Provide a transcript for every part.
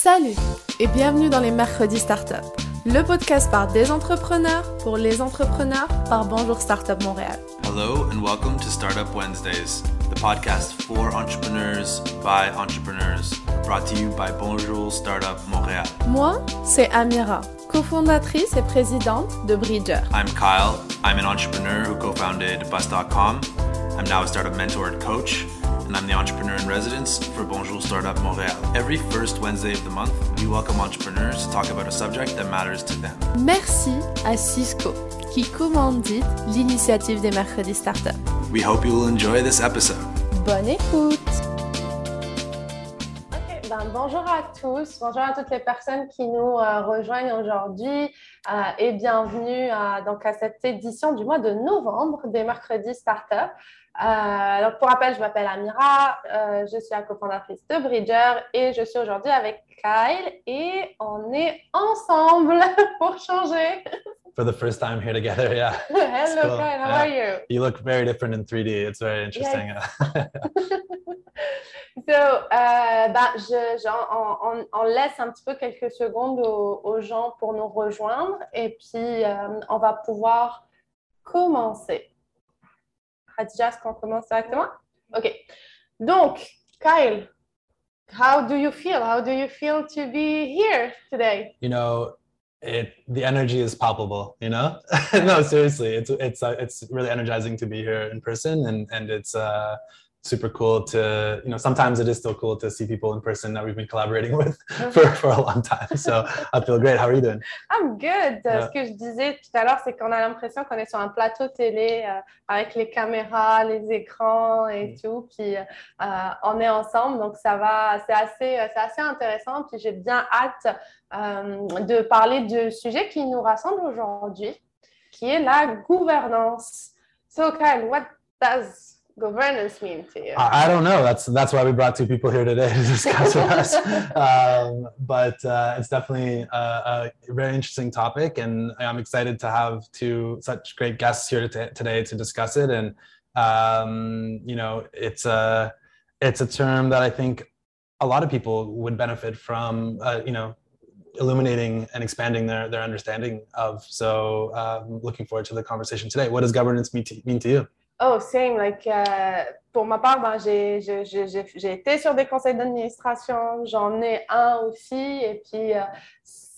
Salut et bienvenue dans les Mercredis Startup, le podcast par des entrepreneurs pour les entrepreneurs par Bonjour Startup Montréal. Hello and welcome to Startup Wednesdays, the podcast for entrepreneurs by entrepreneurs, brought to you by Bonjour Startup Montréal. Moi, c'est Amira, cofondatrice et présidente de Bridger. I'm Kyle. I'm an entrepreneur who co-founded Bus.com. I'm now a startup mentor and coach, and I'm the entrepreneur in residence for Bonjour Startup Montréal. Every first Wednesday of the month, we welcome entrepreneurs to talk about a subject that matters to them. Merci à Cisco qui commandite l'initiative des Mercredis Startup. We hope you will enjoy this episode. Bonne écoute! Bonjour à tous, bonjour à toutes les personnes qui nous euh, rejoignent aujourd'hui euh, et bienvenue à, donc à cette édition du mois de novembre des Mercredis Startup. Euh, donc pour rappel, je m'appelle Amira, euh, je suis la cofondatrice de Bridger et je suis aujourd'hui avec Kyle et on est ensemble pour changer. For the first time here together. Yeah. Hello cool. Kyle, how Yeah. are you? You look very different in 3D. It's very interesting. So, euh, ben, je, je- on, on- on laisse un petit peu quelques secondes aux, aux gens pour nous rejoindre et puis euh, on va pouvoir commencer. Khadija, est-ce qu'on commence directement? OK. Donc, Kyle, how do you feel? How do you feel to be here today? you know, it the energy is palpable. You know, no, seriously, it's it's uh, it's really energizing to be here in person, and and it's uh, super cool to you know. Sometimes it is still cool to see people in person that we've been collaborating with for for a long time. So I feel great. How are you doing? I'm good. Yeah. Ce que je disais tout à l'heure, c'est qu'on a l'impression qu'on est sur un plateau télé euh, avec les caméras, les écrans et tout. Puis euh, on est ensemble, donc ça va. C'est assez, euh, c'est assez intéressant. Puis j'ai bien hâte euh, de parler du sujet qui nous rassemble aujourd'hui, qui est la gouvernance. So, Kyle, what does governance mean to you? I, I don't know. That's that's why we brought two people here today to discuss with us. Um, but uh, it's definitely a, a very interesting topic, and I'm excited to have two such great guests here to today to discuss it. And um, you know, it's a it's a term that I think a lot of people would benefit from. Uh, you know. Illuminating and expanding their, their understanding of. So, um, looking forward to the conversation today. What does governance mean to, mean to you? Oh, same. Like, euh, pour ma part, ben, j'ai, j'ai, été sur des conseils d'administration, j'en ai un aussi, et puis euh,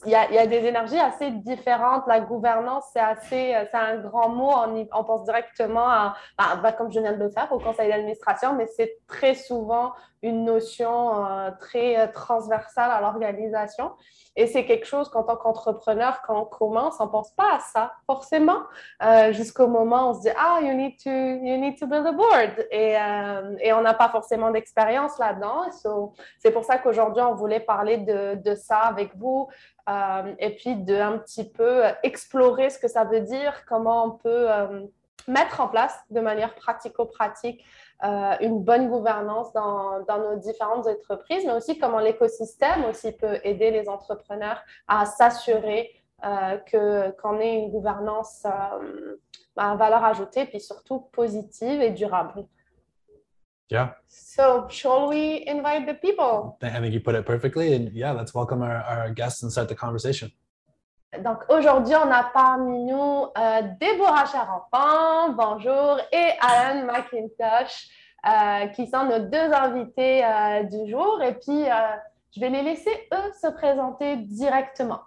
il y a, y a des énergies assez différentes. La gouvernance, c'est assez, euh, c'est un grand mot. On, pense directement à, ben, ben, comme je viens de le faire, au conseil d'administration, mais c'est très souvent une notion euh, très euh, transversale à l'organisation. Et c'est quelque chose qu'en tant qu'entrepreneur, quand on commence, on ne pense pas à ça forcément jusqu'au moment où on se dit ah you need to you need to build a board et, et on n'a pas forcément d'expérience là-dedans c'est pour ça qu'aujourd'hui on voulait parler de ça avec vous euh, et puis de un petit peu explorer ce que ça veut dire comment on peut euh, mettre en place de manière pratico-pratique euh, une bonne gouvernance dans, dans nos différentes entreprises, mais aussi comment l'écosystème aussi peut aider les entrepreneurs à s'assurer que qu'on ait une gouvernance à valeur ajoutée, puis surtout positive et durable. Yeah. So, shall we invite the people? I think you put it perfectly. And yeah, let's welcome our, our guests and start the conversation. Donc, aujourd'hui, on a parmi nous euh, Déborah Charenfant, bonjour, et Alan McIntosh, euh, qui sont nos deux invités euh, du jour. Et puis, euh, je vais les laisser, eux, se présenter directement.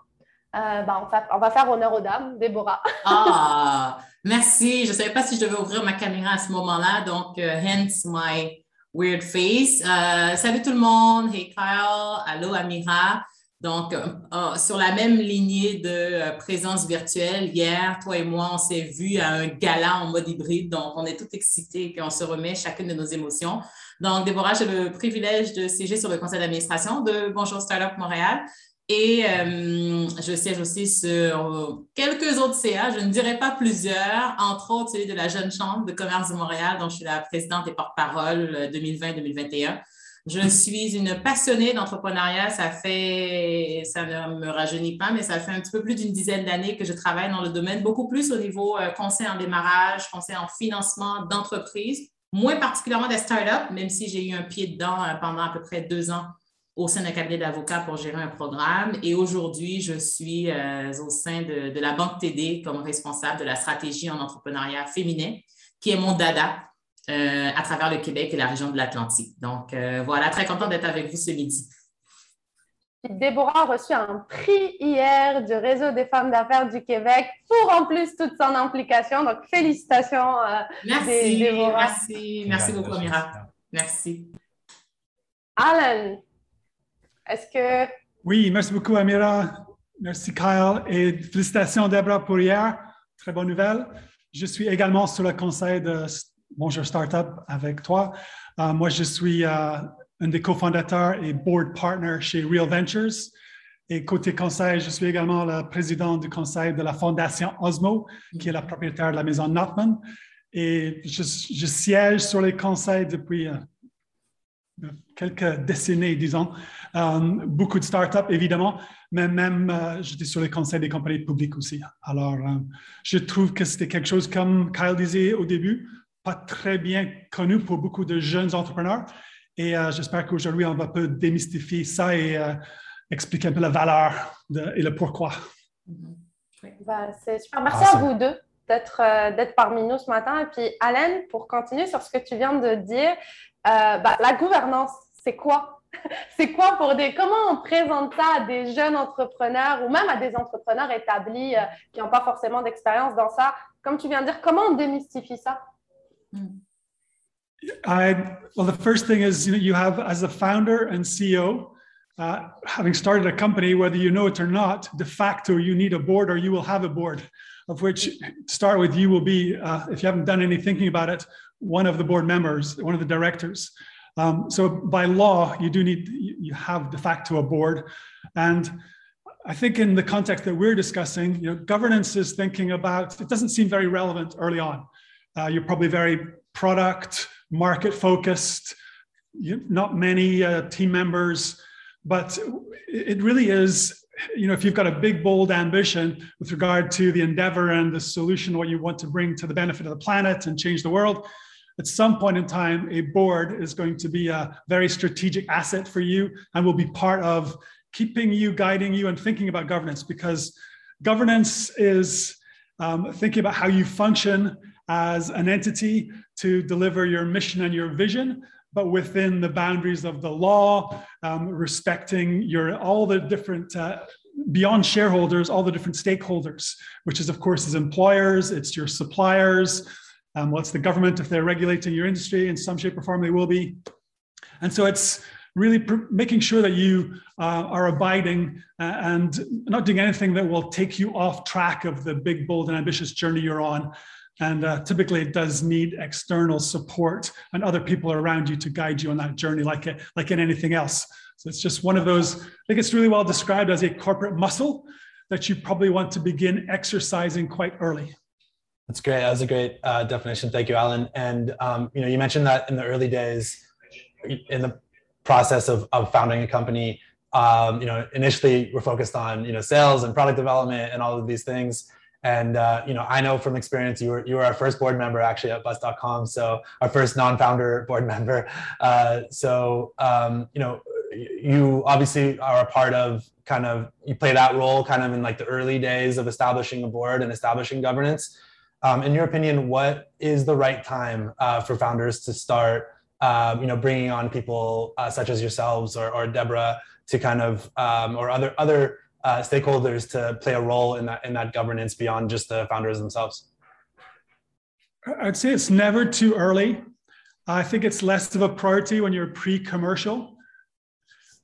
Euh, ben, on, va, faire honneur aux dames. Déborah. Ah, merci. Je ne savais pas si je devais ouvrir ma caméra à ce moment-là, donc euh, hence my weird face. Euh, salut tout le monde. Hey Kyle. Allô Amira. Donc, sur la même lignée de présence virtuelle, hier, toi et moi, on s'est vus à un gala en mode hybride. Donc, on est tout excités et on se remet chacune de nos émotions. Donc, Déborah, j'ai le privilège de siéger sur le conseil d'administration de Bonjour Startup Montréal. Et euh, je siège aussi sur euh, quelques autres CA, je ne dirais pas plusieurs, entre autres celui de la Jeune Chambre de commerce de Montréal, dont je suis la présidente et porte-parole euh, 2020-2021. Je suis une passionnée d'entrepreneuriat. Ça ça ne me rajeunit pas, mais ça fait un petit peu plus d'une dizaine d'années que je travaille dans le domaine, beaucoup plus au niveau euh, conseil en démarrage, conseil en financement d'entreprise, moins particulièrement des startups, même si j'ai eu un pied dedans euh, pendant à peu près deux ans au sein d'un cabinet d'avocats pour gérer un programme. Et aujourd'hui, je suis au sein de, de, la Banque TD comme responsable de la stratégie en entrepreneuriat féminin, qui est mon dada à travers le Québec et la région de l'Atlantique. Donc, voilà, très content d'être avec vous ce midi. Déborah a reçu un prix hier du Réseau des femmes d'affaires du Québec pour en plus toute son implication. Donc, félicitations. Euh, merci, Déborah. merci, merci beaucoup, Amira. Merci. Alan, est-ce que. Oui, merci beaucoup, Amira. Merci, Kyle. Et félicitations, Déborah, pour hier. Très bonne nouvelle. Je suis également sur le conseil de Bonjour Startup avec toi. Euh, moi, je suis. Euh, un des cofondateurs et board partner chez Real Ventures. Et côté conseil, je suis également le président du conseil de la fondation Osmo, qui est la propriétaire de la maison Notman. Et je, siège sur les conseils depuis euh, quelques décennies, disons. Euh, beaucoup de startups, évidemment, mais même euh, j'étais sur les conseils des compagnies publiques aussi. Alors, je trouve que c'était quelque chose, comme Kyle disait au début, pas très bien connu pour beaucoup de jeunes entrepreneurs. Et euh, j'espère qu'aujourd'hui, on va un peu démystifier ça et euh, expliquer un peu la valeur et le pourquoi. Ben, c'est super. Merci à vous deux euh, d'être parmi nous ce matin. Et puis, Alain, pour continuer sur ce que tu viens de dire, ben, la gouvernance, c'est quoi? c'est quoi pour des. Comment on présente ça à des jeunes entrepreneurs ou même à des entrepreneurs établis qui n'ont pas forcément d'expérience dans ça? Comme tu viens de dire, comment on démystifie ça? Hmm. I, well, the first thing is you, know, you have, as a founder and CEO, uh, having started a company, whether you know it or not, de facto, you need a board or you will have a board, of which start with you will be, uh, if you haven't done any thinking about it, one of the board members, one of the directors. Um, so by law, you do need, you have de facto a board. And I think in the context that we're discussing, you know, governance is thinking about, it doesn't seem very relevant early on. Uh, you're probably very product market focused, not many uh, team members, but it really is. You know, if you've got a big, bold ambition with regard to the endeavor and the solution, what you want to bring to the benefit of the planet and change the world, at some point in time, a board is going to be a very strategic asset for you and will be part of keeping you, guiding you, and thinking about governance because governance is um, thinking about how you function as an entity to deliver your mission and your vision, but within the boundaries of the law, um, respecting your all the different uh, beyond shareholders, all the different stakeholders, which is of course is employers, it's your suppliers, um, what's the government if they're regulating your industry in some shape or form they will be, and so it's really pr- making sure that you uh, are abiding uh, and not doing anything that will take you off track of the big, bold, and ambitious journey you're on. And uh, typically, it does need external support and other people around you to guide you on that journey, like, a, like in anything else. So it's just one of those, I think it's really well described as a corporate muscle that you probably want to begin exercising quite early. That's great. That was a great uh, definition. Thank you, Alan. And um, you know, you mentioned that in the early days, in the process of, of founding a company, um, you know, initially we're focused on you know sales and product development and all of these things. And uh, you know, I know from experience, you were you were our first board member actually at Bus.com, so our first non-founder board member. Uh, so um, you know, you obviously are a part of kind of you play that role kind of in like the early days of establishing a board and establishing governance. Um, in your opinion, what is the right time uh, for founders to start? Um, you know, bringing on people uh, such as yourselves or, or Deborah to kind of um, or other other uh, stakeholders to play a role in that in that governance beyond just the founders themselves? I'd say it's never too early. I think it's less of a priority when you're pre-commercial.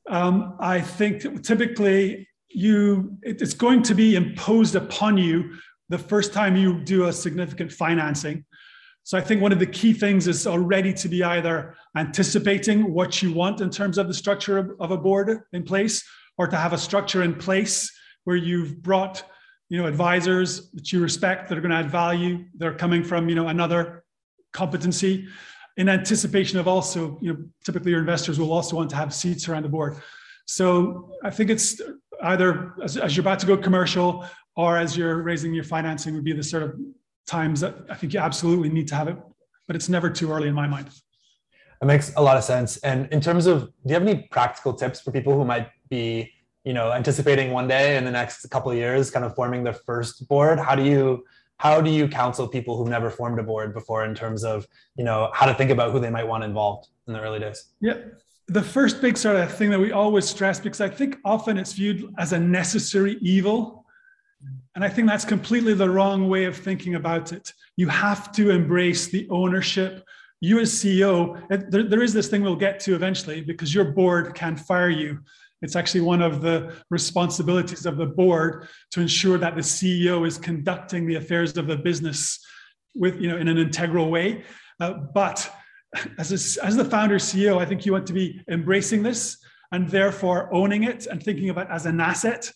Um, I think typically you it's going to be imposed upon you the first time you do a significant financing. So I think one of the key things is already to be either anticipating what you want in terms of the structure of, a board in place, or to have a structure in place where you've brought you know advisors that you respect that are going to add value that are coming from you know another competency in anticipation of also you know typically your investors will also want to have seats around the board so i think it's either as, as you're about to go commercial or as you're raising your financing would be the sort of times that i think you absolutely need to have it but it's never too early in my mind It makes a lot of sense. And in terms of, do you have any practical tips for people who might be, you know, anticipating one day in the next couple of years, kind of forming their first board? How do you how do you counsel people who've never formed a board before in terms of, you know, how to think about who they might want involved in the early days? Yeah. The first big sort of thing that we always stress, because I think often it's viewed as a necessary evil. And I think that's completely the wrong way of thinking about it. You have to embrace the ownership you as CEO, there, there is this thing we'll get to eventually because your board can fire you. It's actually one of the responsibilities of the board to ensure that the CEO is conducting the affairs of the business with, you know, in an integral way. Uh, but as, a, as the founder CEO, I think you want to be embracing this and therefore owning it and thinking about it as an asset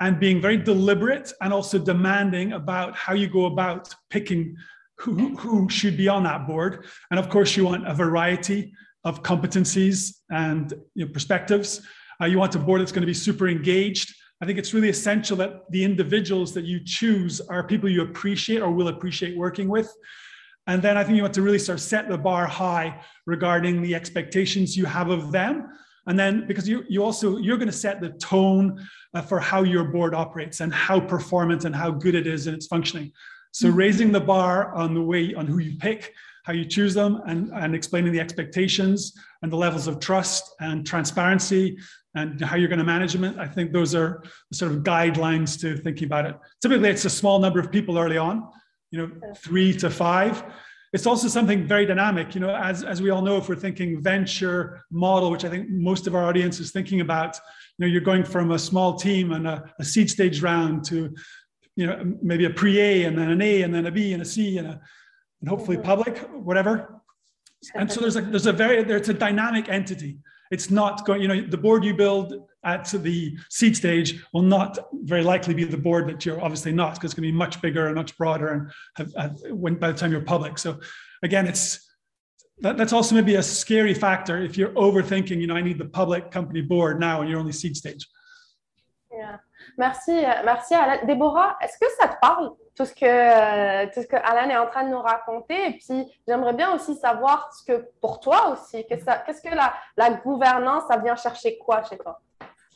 and being very deliberate and also demanding about how you go about picking who, who should be on that board. And of course, you want a variety of competencies and you know, perspectives. Uh, you want a board that's going to be super engaged. I think it's really essential that the individuals that you choose are people you appreciate or will appreciate working with. And then I think you want to really sort of set the bar high regarding the expectations you have of them. And then because you, you also, you're going to set the tone uh, for how your board operates and how performant and how good it is in its functioning. So raising the bar on the way on who you pick, how you choose them, and, and explaining the expectations and the levels of trust and transparency and how you're going to manage them. I think those are sort of guidelines to thinking about it. Typically, it's a small number of people early on, you know, three to five. It's also something very dynamic, you know, as, as we all know, if we're thinking venture model, which I think most of our audience is thinking about, you know, you're going from a small team and a, a seed stage round to you know, maybe a pre-A and then an A and then a B and a C and a, and hopefully mm-hmm. public, whatever. And so there's a, there's a very, there's a dynamic entity. It's not going, you know, the board you build at the seed stage will not very likely be the board that you're obviously not, because it's going to be much bigger and much broader and have, have, when by the time you're public. So again, it's that, that's also maybe a scary factor if you're overthinking, you know, I need the public company board now and you're only seed stage. Yeah. Merci, euh, merci Alan. Déborah, est-ce que ça te parle, tout ce, que, tout ce que Alan est en train de nous raconter? Et puis, j'aimerais bien aussi savoir ce que pour toi aussi, qu'est-ce que la, la gouvernance, ça vient chercher quoi chez toi?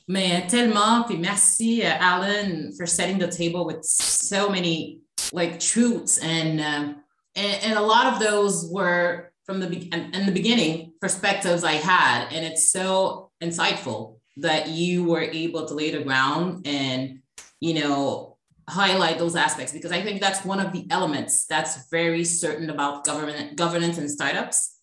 Mais tellement, puis merci uh, Alan for setting the table with so many like truths. And, uh, and, and a lot of those were from the in the beginning perspectives I had. And it's so insightful that you were able to lay the ground and, you know, highlight those aspects. Because I think that's one of the elements that's very certain about government, governance and startups.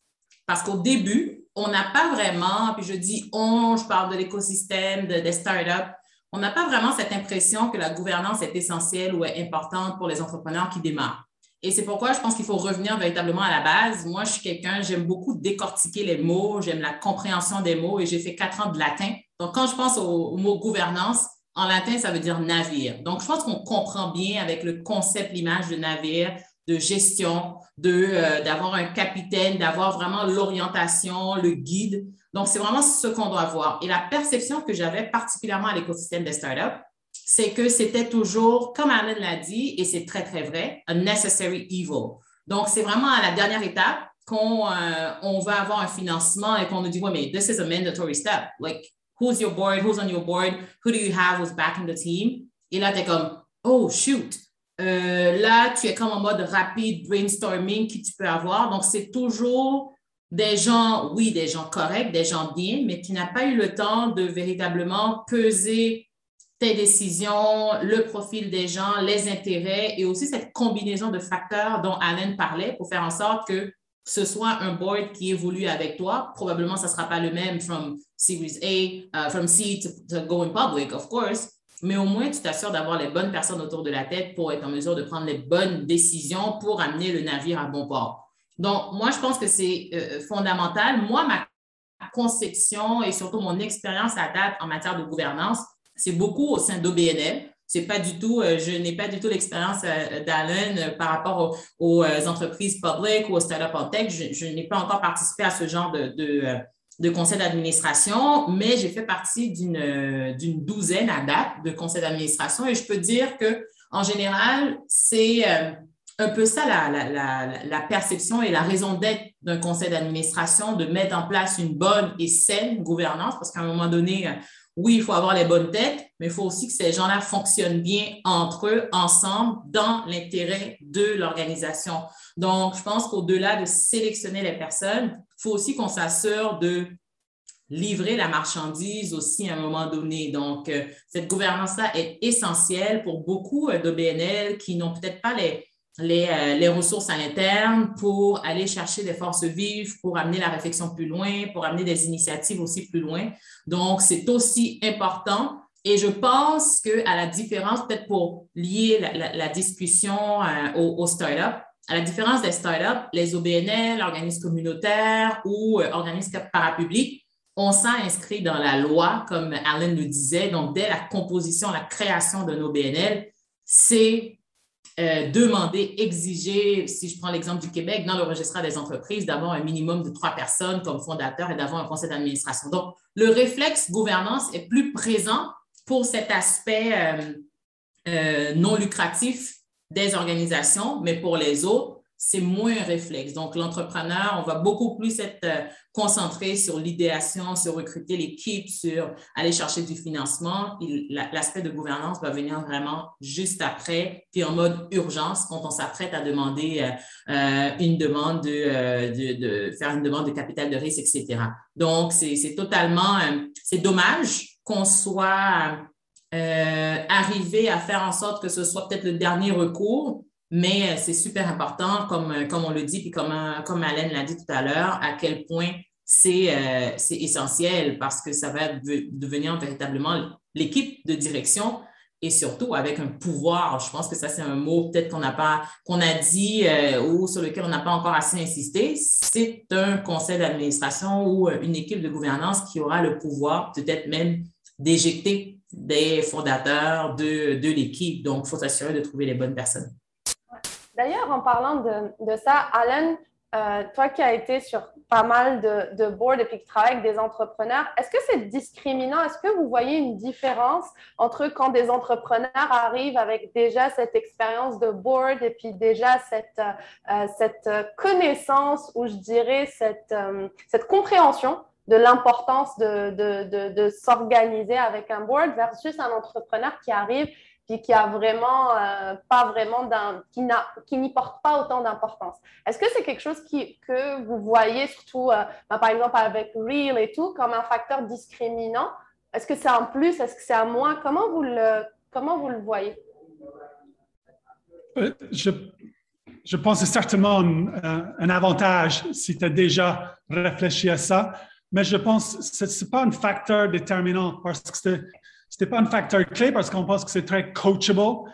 Parce qu'au début, on n'a pas vraiment, puis je dis on, je parle de l'écosystème, de, des startups, on n'a pas vraiment cette impression que la gouvernance est essentielle ou est importante pour les entrepreneurs qui démarrent. Et c'est pourquoi je pense qu'il faut revenir véritablement à la base. Moi, je suis quelqu'un, j'aime beaucoup décortiquer les mots, j'aime la compréhension des mots et j'ai fait quatre ans de latin. Donc, quand je pense au, mot gouvernance, en latin, ça veut dire navire. Donc, je pense qu'on comprend bien avec le concept, l'image de navire, de gestion, euh, d'avoir un capitaine, d'avoir vraiment l'orientation, le guide. Donc, c'est vraiment ce qu'on doit avoir. Et la perception que j'avais particulièrement à l'écosystème des startups, c'est que c'était toujours, comme Alan l'a dit, et c'est très, très vrai, a necessary evil. Donc, c'est vraiment à la dernière étape qu'on euh, on va avoir un financement et qu'on nous dit, ouais, mais this is a mandatory step. Like, who's your board? Who's on your board? Who do you have who's backing the team? Et là, tu es comme, oh, shoot. Euh, là, tu es comme en mode rapide brainstorming qui tu peux avoir. Donc, c'est toujours des gens, oui, des gens corrects, des gens bien, mais tu n'as pas eu le temps de véritablement peser tes décisions, le profil des gens, les intérêts et aussi cette combinaison de facteurs dont Alan parlait pour faire en sorte que ce soit un board qui évolue avec toi. Probablement, ça ne sera pas le même from Series A, uh, from C to, going public, of course. Mais au moins, tu t'assures d'avoir les bonnes personnes autour de la tête pour être en mesure de prendre les bonnes décisions pour amener le navire à bon port. Donc, moi, je pense que c'est euh, fondamental. Moi, ma conception et surtout mon expérience à date en matière de gouvernance, c'est beaucoup au sein d'OBNL. C'est pas du tout, euh, je n'ai pas du tout l'expérience euh, d'Allen euh, par rapport aux, entreprises publiques ou aux startups en tech. Je, n'ai pas encore participé à ce genre de, de, conseil d'administration, mais j'ai fait partie d'une, d'une douzaine à date de conseils d'administration et je peux dire que en général, c'est un peu ça la, perception et la raison d'être d'un conseil d'administration, de mettre en place une bonne et saine gouvernance, parce qu'à un moment donné, euh, oui, il faut avoir les bonnes têtes, mais il faut aussi que ces gens-là fonctionnent bien entre eux, ensemble, dans l'intérêt de l'organisation. Donc, je pense qu'au-delà de sélectionner les personnes, il faut aussi qu'on s'assure de livrer la marchandise aussi à un moment donné. Donc, euh, cette gouvernance-là est essentielle pour beaucoup euh, d'OBNL qui n'ont peut-être pas les, euh, les, ressources à l'interne pour aller chercher des forces vives, pour amener la réflexion plus loin, pour amener des initiatives aussi plus loin. Donc, c'est aussi important. Et je pense qu'à la différence, peut-être pour lier la, discussion aux, aux à la différence des startups, les OBNL, organismes communautaires ou euh, organismes parapublics, on s'est inscrit dans la loi, comme Alan le disait. Donc, dès la composition, la création d'un OBNL, c'est euh, demander, exiger, si je prends l'exemple du Québec, dans le registre des entreprises, d'avoir un minimum de trois personnes comme fondateurs et d'avoir un conseil d'administration. Donc, le réflexe gouvernance est plus présent pour cet aspect euh, euh, non lucratif des organisations, mais pour les autres, c'est moins un réflexe. Donc, l'entrepreneur, on va beaucoup plus être euh, concentré sur l'idéation, sur recruter l'équipe, sur aller chercher du financement. L'aspect de gouvernance va venir vraiment juste après, puis en mode urgence, quand on s'apprête à demander euh, euh, une demande de, faire une demande de capital de risque, etc. Donc, c'est totalement, c'est dommage qu'on soit arrivé à faire en sorte que ce soit peut-être le dernier recours mais euh, c'est super important, comme, euh, comme on le dit, puis comme, euh, comme Alain l'a dit tout à l'heure, à quel point c'est essentiel parce que ça va devenir véritablement l'équipe de direction et surtout avec un pouvoir. Je pense que ça, c'est un mot peut-être qu'on n'a pas, qu'on a dit ou sur lequel on n'a pas encore assez insisté. C'est un conseil d'administration ou une équipe de gouvernance qui aura le pouvoir peut-être même d'éjecter des fondateurs de, de l'équipe. Donc, il faut s'assurer de trouver les bonnes personnes. D'ailleurs, en parlant de, ça, Alan, euh, toi qui as été sur pas mal de, de boards et puis qui travailles avec des entrepreneurs, est-ce que c'est discriminant? Est-ce que vous voyez une différence entre quand des entrepreneurs arrivent avec déjà cette expérience de board et puis déjà cette, euh, cette connaissance ou je dirais cette, euh, cette compréhension de l'importance de, de, de s'organiser avec un board versus un entrepreneur qui arrive qui a vraiment euh, pas vraiment qui n'a, qui n'y porte pas autant d'importance. Est-ce que c'est quelque chose qui, que vous voyez surtout, euh, ben, par exemple avec Real et tout, comme un facteur discriminant? Est-ce que c'est un plus? Est-ce que c'est un moins? Comment vous le, comment vous le voyez? Euh, je, je pense que c'est certainement un, un avantage si tu as déjà réfléchi à ça, mais je pense que ce n'est pas un facteur déterminant parce que n'était pas un facteur clé parce qu'on pense que c'est très coachable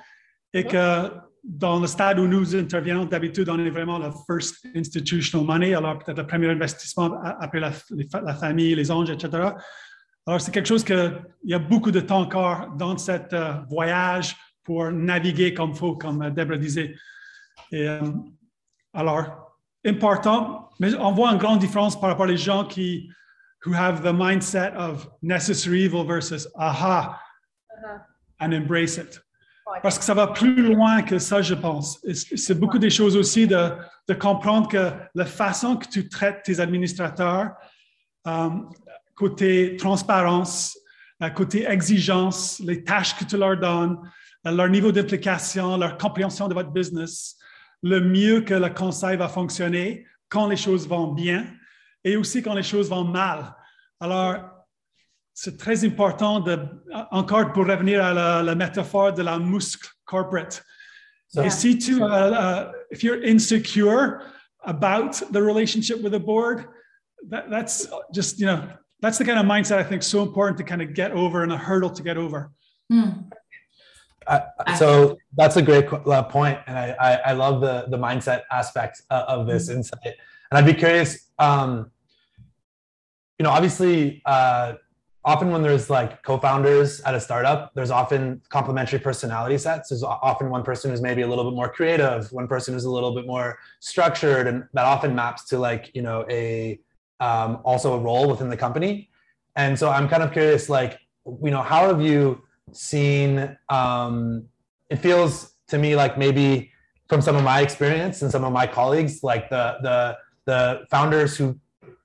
et que dans le stade où nous intervenons, d'habitude, on est vraiment le first institutional money, alors peut-être le premier investissement après la, famille, les anges, etc. Alors, c'est quelque chose qu'il y a beaucoup de temps encore dans ce euh, voyage pour naviguer comme il faut, comme Deborah disait. Et, euh, alors, important, mais on voit une grande différence par rapport aux gens qui who have the mindset of necessary evil versus aha uh-huh. and embrace it. Parce que ça va plus loin que ça, je pense. C'est beaucoup des choses aussi de, de, comprendre que la façon que tu traites tes administrateurs, um, côté transparence, euh, côté exigence, les tâches que tu leur donnes, euh, leur niveau d'implication, leur compréhension de votre business, le mieux que le conseil va fonctionner quand les choses vont bien et aussi quand les choses vont mal. Alors, c'est très important de, encore pour revenir à la, métaphore de la muscle corporate. et si tu, uh, uh, if you're insecure about the relationship with the board, that, that's just, you know, that's the kind of mindset I think so important to kind of get over and a hurdle to get over. Hmm. Uh, so that's a great uh, point, and I, I, I, love the the mindset aspect uh, of this mm-hmm. insight. And I'd be curious, um, you know, obviously, uh, often when there's like co-founders at a startup, there's often complementary personality sets. There's often one person who's maybe a little bit more creative, one person who's a little bit more structured, and that often maps to like you know a um, also a role within the company. And so I'm kind of curious, like you know, how have you seen? Um, it feels to me like maybe from some of my experience and some of my colleagues, like the the the founders who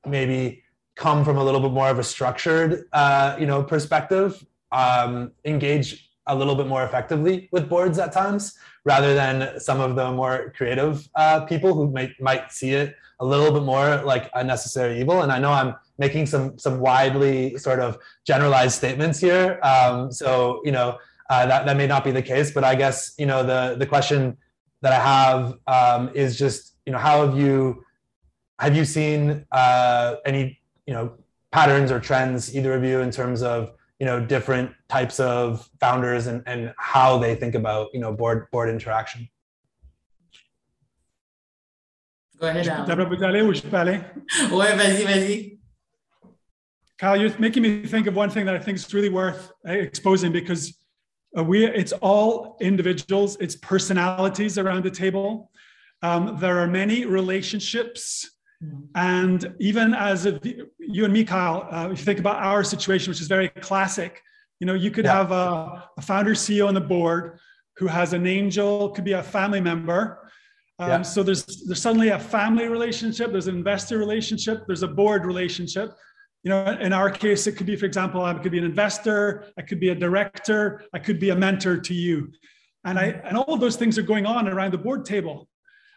maybe come from a little bit more of a structured, uh, you know, perspective, um, engage a little bit more effectively with boards at times, rather than some of the more creative uh, people who might might see it a little bit more like a necessary evil. And I know I'm making some some widely sort of generalized statements here, um, so you know uh, that that may not be the case. But I guess you know the the question that I have um, is just you know how have you have you seen uh, any you know patterns or trends either of you in terms of you know different types of founders and, and how they think about you know board board interaction Go ahead, Deborah, vous aller ou je peux aller? Ouais, vas-y, vas-y. Kyle, you're making me think of one thing that I think is really worth uh, exposing because uh, we it's all individuals, it's personalities around the table. Um, there are many relationships and even as a, you and me, Kyle, uh, if you think about our situation, which is very classic, you know, you could yeah. have a, a, founder CEO on the board who has an angel, could be a family member. Um, yeah. So there's there's suddenly a family relationship, there's an investor relationship, there's a board relationship. You know, in our case, it could be, for example, I could be an investor, I could be a director, I could be a mentor to you, and I and all of those things are going on around the board table.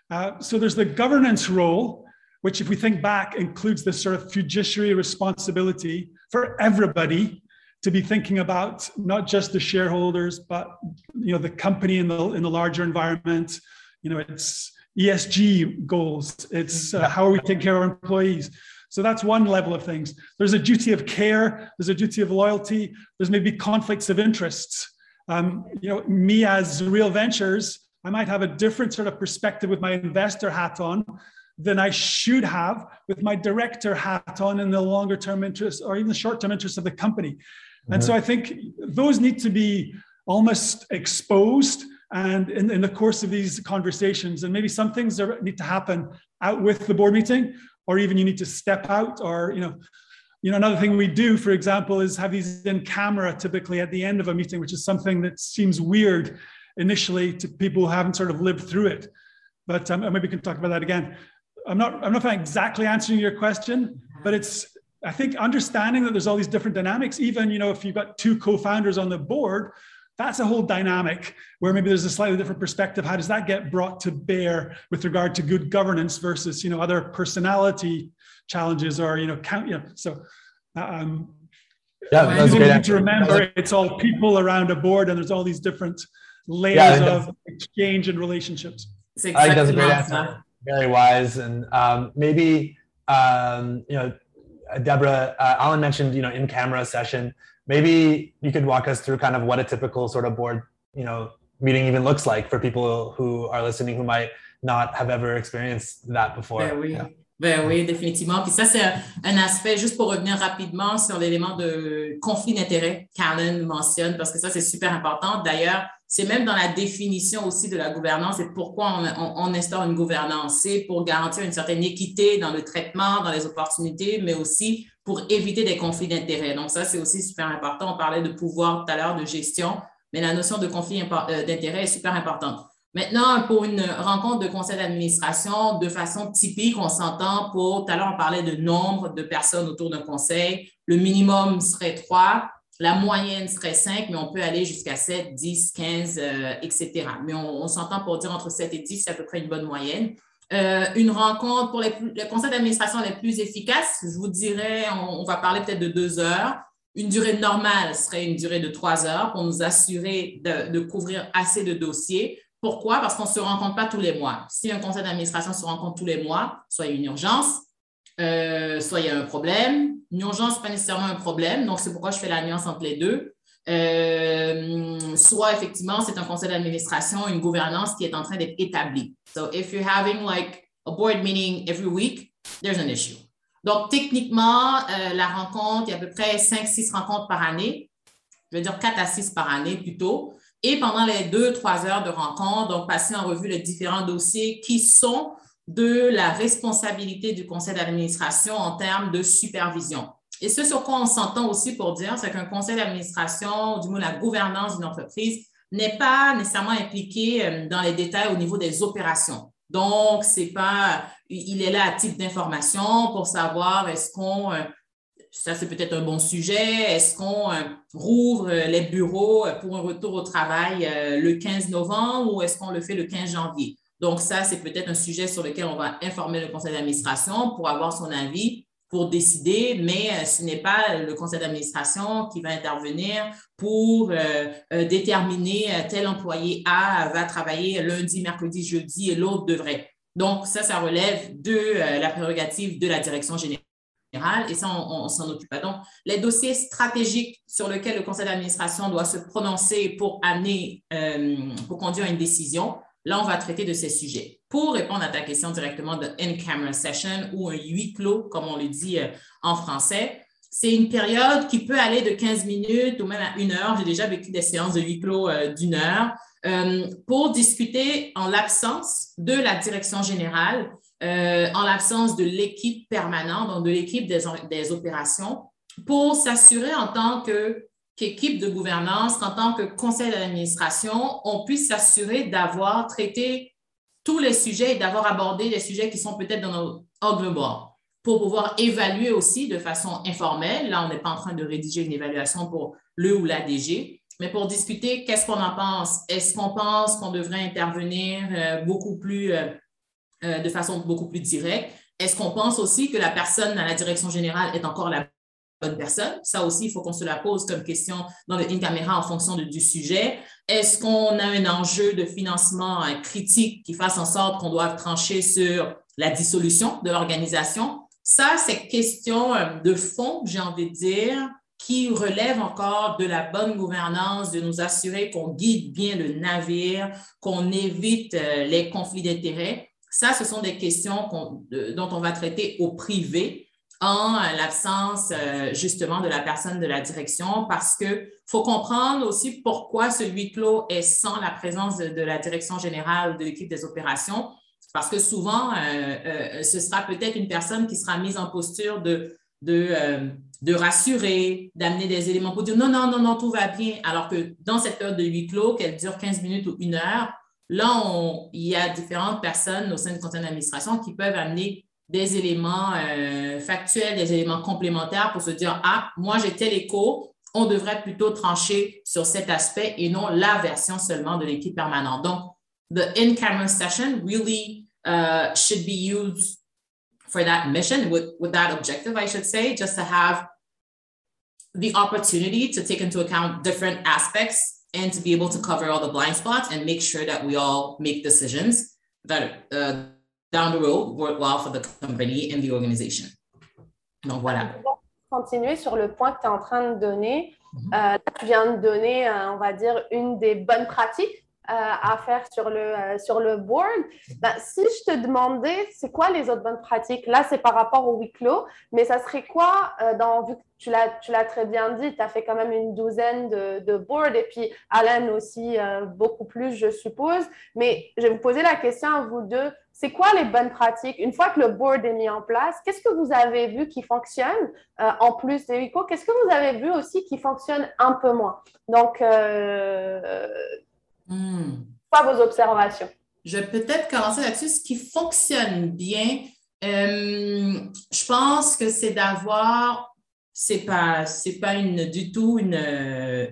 Uh, so there's the governance role, which, if we think back, includes this sort of fiduciary responsibility for everybody to be thinking about not just the shareholders, but you know the company in the in the larger environment. You know, it's ESG goals. It's uh, how are we taking care of our employees. So that's one level of things. There's a duty of care. There's a duty of loyalty. There's maybe conflicts of interests. Um, you know, me as Real Ventures, I might have a different sort of perspective with my investor hat on than I should have with my director hat on in the longer term interest or even the short term interest of the company. Mm-hmm. And so I think those need to be almost exposed and in, in the course of these conversations and maybe some things are, need to happen out with the board meeting or even you need to step out or you know you know another thing we do for example is have these in camera typically at the end of a meeting which is something that seems weird initially to people who haven't sort of lived through it but um, maybe we can talk about that again I'm not, I'm not exactly answering your question, but it's, I think understanding that there's all these different dynamics, even, you know, if you've got two co-founders on the board, that's a whole dynamic where maybe there's a slightly different perspective. How does that get brought to bear with regard to good governance versus, you know, other personality challenges or, you know, count, you know, so, um, yeah, that's great. Need to remember it's all people around a board and there's all these different layers yeah, of exchange and relationships. I think that's a great answer very wise. And um, maybe, um, you know, Deborah, uh, Alan mentioned, you know, in camera session. Maybe you could walk us through kind of what a typical sort of board, you know, meeting even looks like for people who are listening who might not have ever experienced that before. Ben oui. Yeah. Ben oui, définitivement. Puis ça, c'est un aspect, juste pour revenir rapidement sur l'élément de conflit d'intérêt qu'Alan mentionne, parce que ça, c'est super important. D'ailleurs, c'est même dans la définition aussi de la gouvernance et pourquoi on, instaure une gouvernance. C'est pour garantir une certaine équité dans le traitement, dans les opportunités, mais aussi pour éviter des conflits d'intérêts. Donc, ça, c'est aussi super important. On parlait de pouvoir tout à l'heure, de gestion, mais la notion de conflit euh, d'intérêt est super importante. Maintenant, pour une rencontre de conseil d'administration, de façon typique, on s'entend pour, tout à l'heure, on parlait de nombre de personnes autour d'un conseil. Le minimum serait trois. La moyenne serait 5, mais on peut aller jusqu'à 7, 10, 15, etc. Mais on, s'entend pour dire entre 7 et 10, c'est à peu près une bonne moyenne. Euh, une rencontre pour les, les conseils d'administration les plus efficaces, je vous dirais, on, va parler peut-être de deux heures. Une durée normale serait une durée de trois heures pour nous assurer de, couvrir assez de dossiers. Pourquoi? Parce qu'on ne se rencontre pas tous les mois. Si un conseil d'administration se rencontre tous les mois, soit une urgence, euh, soit il y a un problème. Une urgence, pas nécessairement un problème, donc c'est pourquoi je fais l'alliance entre les deux. Euh, soit effectivement, c'est un conseil d'administration, une gouvernance qui est en train d'être établie. So if you're having like a board meeting every week, there's an issue. Donc, techniquement, euh, la rencontre, il y a à peu près 5-6 rencontres par année. Je veux dire 4 à 6 par année plutôt. Et pendant les 2-3 heures de rencontre, donc passer en revue les différents dossiers qui sont de la responsabilité du conseil d'administration en termes de supervision. Et ce sur quoi on s'entend aussi pour dire, c'est qu'un conseil d'administration, du moins la gouvernance d'une entreprise, n'est pas nécessairement impliqué euh, dans les détails au niveau des opérations. Donc, c'est pas, il est là à titre d'information pour savoir est-ce qu'on, euh, ça c'est peut-être un bon sujet, est-ce qu'on euh, rouvre les bureaux pour un retour au travail le 15 novembre ou est-ce qu'on le fait le 15 janvier? Donc, ça, c'est peut-être un sujet sur lequel on va informer le conseil d'administration pour avoir son avis pour décider, mais euh, ce n'est pas le conseil d'administration qui va intervenir pour euh, euh, déterminer tel employé A va travailler lundi, mercredi, jeudi et l'autre devrait. Donc, ça, ça relève de la prérogative de la direction générale et ça, on s'en occupe. Donc, les dossiers stratégiques sur lesquels le conseil d'administration doit se prononcer pour amener, pour conduire une décision, Là, on va traiter de ces sujets. Pour répondre à ta question directement de in-camera session ou un huis clos, comme on le dit euh, en français, c'est une période qui peut aller de 15 minutes ou même à une heure. J'ai déjà vécu des séances de huis clos euh, d'une heure euh, pour discuter en l'absence de la direction générale, en l'absence de l'équipe permanente, donc de l'équipe des, opérations, pour s'assurer en tant que qu'équipe de gouvernance, qu'en tant que conseil d'administration, on puisse s'assurer d'avoir traité tous les sujets et d'avoir abordé les sujets qui sont peut-être dans nos angle pour pouvoir évaluer aussi de façon informelle. Là, on n'est pas en train de rédiger une évaluation pour le ou la DG, mais pour discuter qu'est-ce qu'on en pense. Est-ce qu'on pense qu'on devrait intervenir euh, beaucoup plus, euh, de façon beaucoup plus directe? Est-ce qu'on pense aussi que la personne à la direction générale est encore la bonne personne? Ça aussi, il faut qu'on se la pose comme question dans le in-caméra en fonction du sujet. Est-ce qu'on a un enjeu de financement euh, critique qui fasse en sorte qu'on doit trancher sur la dissolution de l'organisation? Ça, c'est question euh, de fond, j'ai envie de dire, qui relève encore de la bonne gouvernance, de nous assurer qu'on guide bien le navire, qu'on évite euh, les conflits d'intérêts. Ça, ce sont des questions dont on va traiter au privé en l'absence euh, justement de la personne de la direction parce que faut comprendre aussi pourquoi ce huis clos est sans la présence de, la direction générale ou de l'équipe des opérations. Parce que souvent, euh, euh, ce sera peut-être une personne qui sera mise en posture de, de, de rassurer, d'amener des éléments pour dire non, non, non, non, tout va bien. Alors que dans cette période de huis clos, qu'elle dure 15 minutes ou une heure, là, il y a différentes personnes au sein du conseil d'administration qui peuvent amener des éléments euh, factuels, des éléments complémentaires pour se dire, ah, moi j'ai tel écho, on devrait plutôt trancher sur cet aspect et non la version seulement de l'équipe permanente. Donc, the in-camera session really uh, should be used for that mission, with, with that objective, I should say, just to have the opportunity to take into account different aspects and to be able to cover all the blind spots and make sure that we all make decisions that uh, down the road worthwhile for the company and the organization. Donc voilà. Continuer sur le point que tu es en train de donner. Mm-hmm. euh, tu viens de donner, euh, on va dire, une des bonnes pratiques à faire sur le, euh, sur le board. Ben, si je te demandais, c'est quoi les autres bonnes pratiques? Là, c'est par rapport au huis clos, mais ça serait quoi, dans, vu que tu l'as très bien dit, tu as fait quand même une douzaine de, de boards et puis Alan aussi beaucoup plus, je suppose. Mais je vais vous poser la question à vous deux c'est quoi les bonnes pratiques? Une fois que le board est mis en place, qu'est-ce que vous avez vu qui fonctionne euh, en plus des WICO? Qu'est-ce que vous avez vu aussi qui fonctionne un peu moins? Donc, euh, hmm. quoi vos observations? Je vais peut-être commencer là-dessus. Ce qui fonctionne bien, euh, je pense que c'est d'avoir c'est pas c'est pas une du tout une,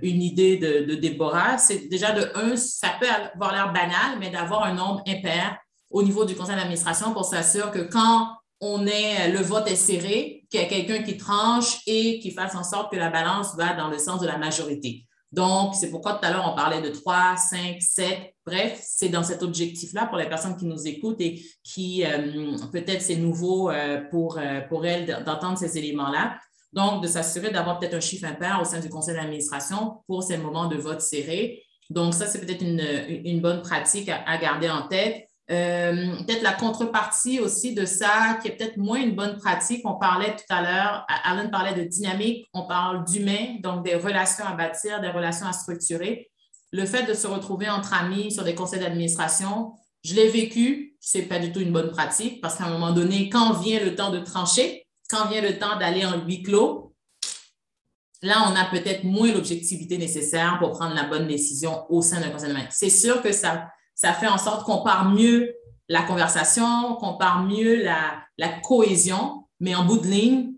une idée de, de Déborah. C'est déjà de un, ça peut avoir l'air banal, mais d'avoir un nombre impair au niveau du conseil d'administration pour s'assurer que quand on est, le vote est serré, qu'il y a quelqu'un qui tranche et qui fasse en sorte que la balance va dans le sens de la majorité. Donc, c'est pourquoi tout à l'heure, on parlait de 3, 5, 7. Bref, c'est dans cet objectif-là pour les personnes qui nous écoutent et qui, euh, peut-être, c'est nouveau euh, pour, euh, pour elles d'entendre ces éléments-là. Donc, de s'assurer d'avoir peut-être un chiffre impair au sein du conseil d'administration pour ces moments de vote serré. Donc, ça, c'est peut-être une, une, bonne pratique à garder en tête. Euh, peut-être la contrepartie aussi de ça, qui est peut-être moins une bonne pratique. On parlait tout à l'heure, Alan parlait de dynamique, on parle d'humain, donc des relations à bâtir, des relations à structurer. Le fait de se retrouver entre amis sur des conseils d'administration, je l'ai vécu, c'est pas du tout une bonne pratique parce qu'à un moment donné, quand vient le temps de trancher, quand vient le temps d'aller en huis clos, là, on a peut-être moins l'objectivité nécessaire pour prendre la bonne décision au sein d'un conseil d'administration. C'est sûr que ça, ça fait en sorte qu'on part mieux la conversation, qu'on part mieux la, cohésion, mais en bout de ligne,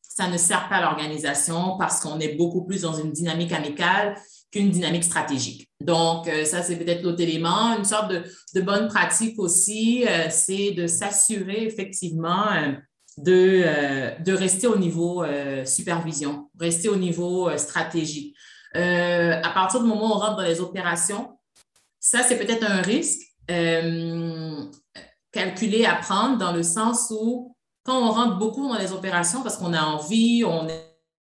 ça ne sert pas à l'organisation parce qu'on est beaucoup plus dans une dynamique amicale qu'une dynamique stratégique. Donc, euh, ça, c'est peut-être l'autre élément. Une sorte de, bonne pratique aussi, euh, c'est de s'assurer effectivement euh, de, de rester au niveau supervision, rester au niveau stratégique. à partir du moment où on rentre dans les opérations, ça, c'est peut-être un risque calculé à prendre dans le sens où quand on rentre beaucoup dans les opérations parce qu'on a envie, on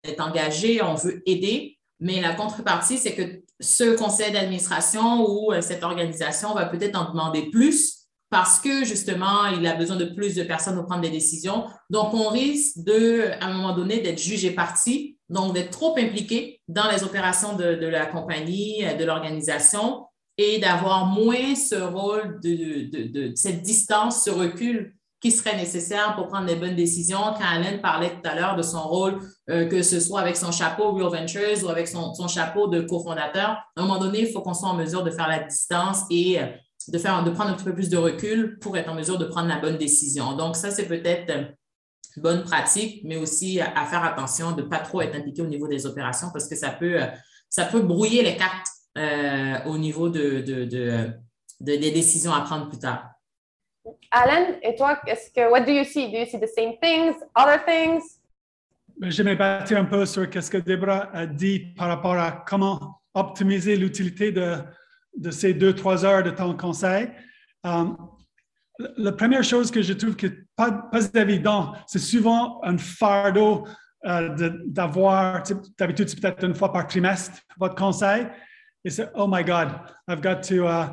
est engagé, on veut aider, mais la contrepartie, c'est que ce conseil d'administration ou euh, cette organisation va peut-être en demander plus parce que justement, il a besoin de plus de personnes pour prendre des décisions. Donc, on risque de, à un moment donné, d'être jugé parti, donc d'être trop impliqué dans les opérations de, la compagnie, euh, de l'organisation et d'avoir moins ce rôle de, de, cette distance, ce recul qui serait nécessaire pour prendre les bonnes décisions. Quand Alain parlait tout à l'heure de son rôle, euh, que ce soit avec son chapeau Real Ventures ou avec son, chapeau de cofondateur, à un moment donné, il faut qu'on soit en mesure de faire la distance et euh, de, faire, de prendre un petit peu plus de recul pour être en mesure de prendre la bonne décision. Donc, ça, c'est peut-être une bonne pratique, mais aussi à, faire attention de ne pas trop être impliqué au niveau des opérations parce que ça peut, euh, ça peut brouiller les cartes au niveau de, des décisions à prendre plus tard. Alan, et toi, qu'est-ce que, what do you see? Do you see the same things, other things? Ben, J'aimerais bâtir un peu sur ce que Debra a dit par rapport à comment optimiser l'utilité de, de, ces deux, trois heures de ton conseil. Um, la première chose que je trouve que pas, pas évident, c'est souvent un fardeau euh, d'avoir, d'habitude, c'est peut-être une fois par trimestre, votre conseil. Et c'est, oh my God, I've got to, uh,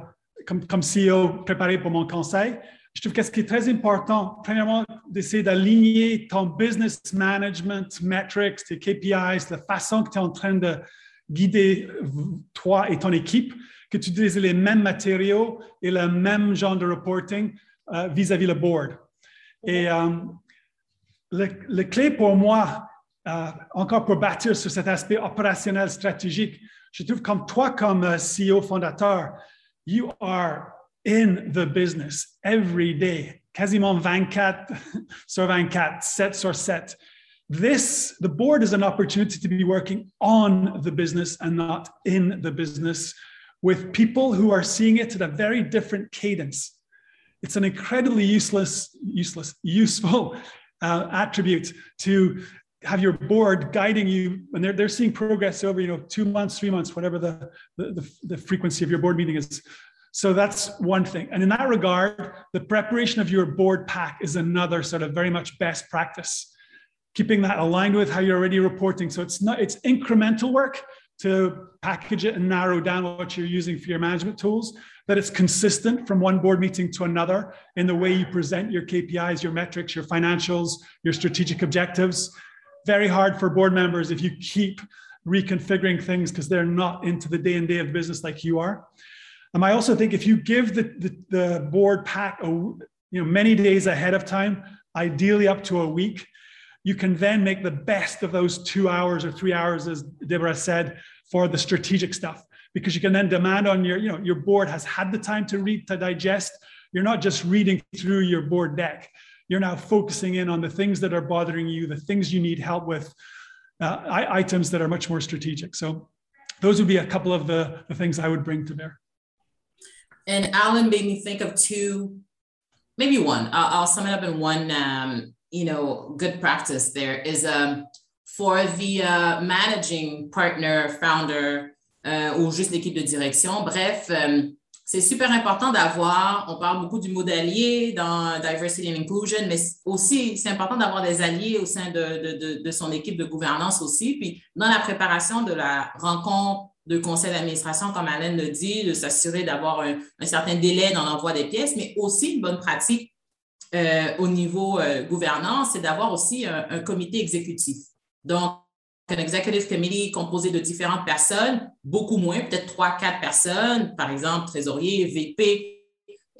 comme, CEO, préparer pour mon conseil je trouve que ce qui est très important, premièrement, d'essayer d'aligner ton business management, metrics, tes KPIs, la façon que tu es en train de guider toi et ton équipe, que tu utilises les mêmes matériaux et le même genre de reporting euh, vis-à-vis le board. Et euh, le, clé pour moi, euh, encore pour bâtir sur cet aspect opérationnel stratégique, je trouve comme toi, comme CEO fondateur, you are in the business every day, quasiment 24 sur 24, 7 sur 7. This, the board is an opportunity to be working on the business and not in the business with people who are seeing it at a very different cadence. It's an incredibly useless, useless, useful uh, attribute to have your board guiding you and they're, they're seeing progress over you know two months three months whatever the, the, the frequency of your board meeting is so that's one thing. And in that regard, the preparation of your board pack is another sort of very much best practice. Keeping that aligned with how you're already reporting. So it's not it's incremental work to package it and narrow down what you're using for your management tools, that it's consistent from one board meeting to another in the way you present your KPIs, your metrics, your financials, your strategic objectives. Very hard for board members if you keep reconfiguring things because they're not into the day and day of business like you are. Um, I also think if you give the, the, the board pack a, you know, many days ahead of time, ideally up to a week, you can then make the best of those two hours or three hours, as Deborah said, for the strategic stuff. Because you can then demand on your, you know, your board has had the time to read, to digest. You're not just reading through your board deck. You're now focusing in on the things that are bothering you, the things you need help with, uh, items that are much more strategic. So those would be a couple of the, the things I would bring to bear. And Alan made me think of two, maybe one. I'll, I'll sum it up in one. Um, you know, good practice there is um, for the uh, managing partner, founder uh, ou juste l'équipe de direction. Bref, um, c'est super important d'avoir, on parle beaucoup du mot allié dans Diversity and Inclusion, mais aussi c'est important d'avoir des alliés au sein de, de, de, son équipe de gouvernance aussi. Puis dans la préparation de la rencontre de conseil d'administration, comme Alain le dit, de s'assurer d'avoir un, certain délai dans l'envoi des pièces, mais aussi une bonne pratique euh, au niveau euh, gouvernance, c'est d'avoir aussi un, comité exécutif. Donc, un executive committee composé de différentes personnes, beaucoup moins, peut-être trois, quatre personnes, par exemple, trésorier, VP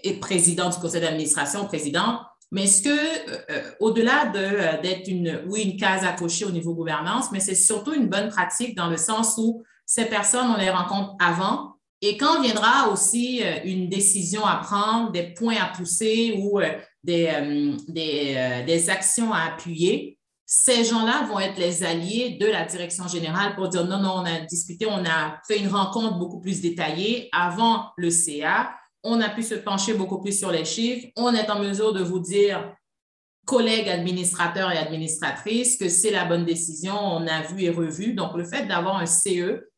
et président du conseil d'administration, président, Mais ce que, euh, euh, au-delà de, d'être une, oui, une case à cocher au niveau gouvernance, mais c'est surtout une bonne pratique dans le sens où ces personnes, on les rencontre avant. Et quand viendra aussi une décision à prendre, des points à pousser ou des, des, des actions à appuyer, ces gens-là vont être les alliés de la direction générale pour dire non, non, on a discuté, on a fait une rencontre beaucoup plus détaillée avant le CA, on a pu se pencher beaucoup plus sur les chiffres, on est en mesure de vous dire, collègues administrateurs et administratrices, que c'est la bonne décision, on a vu et revu. Donc, le fait d'avoir un CE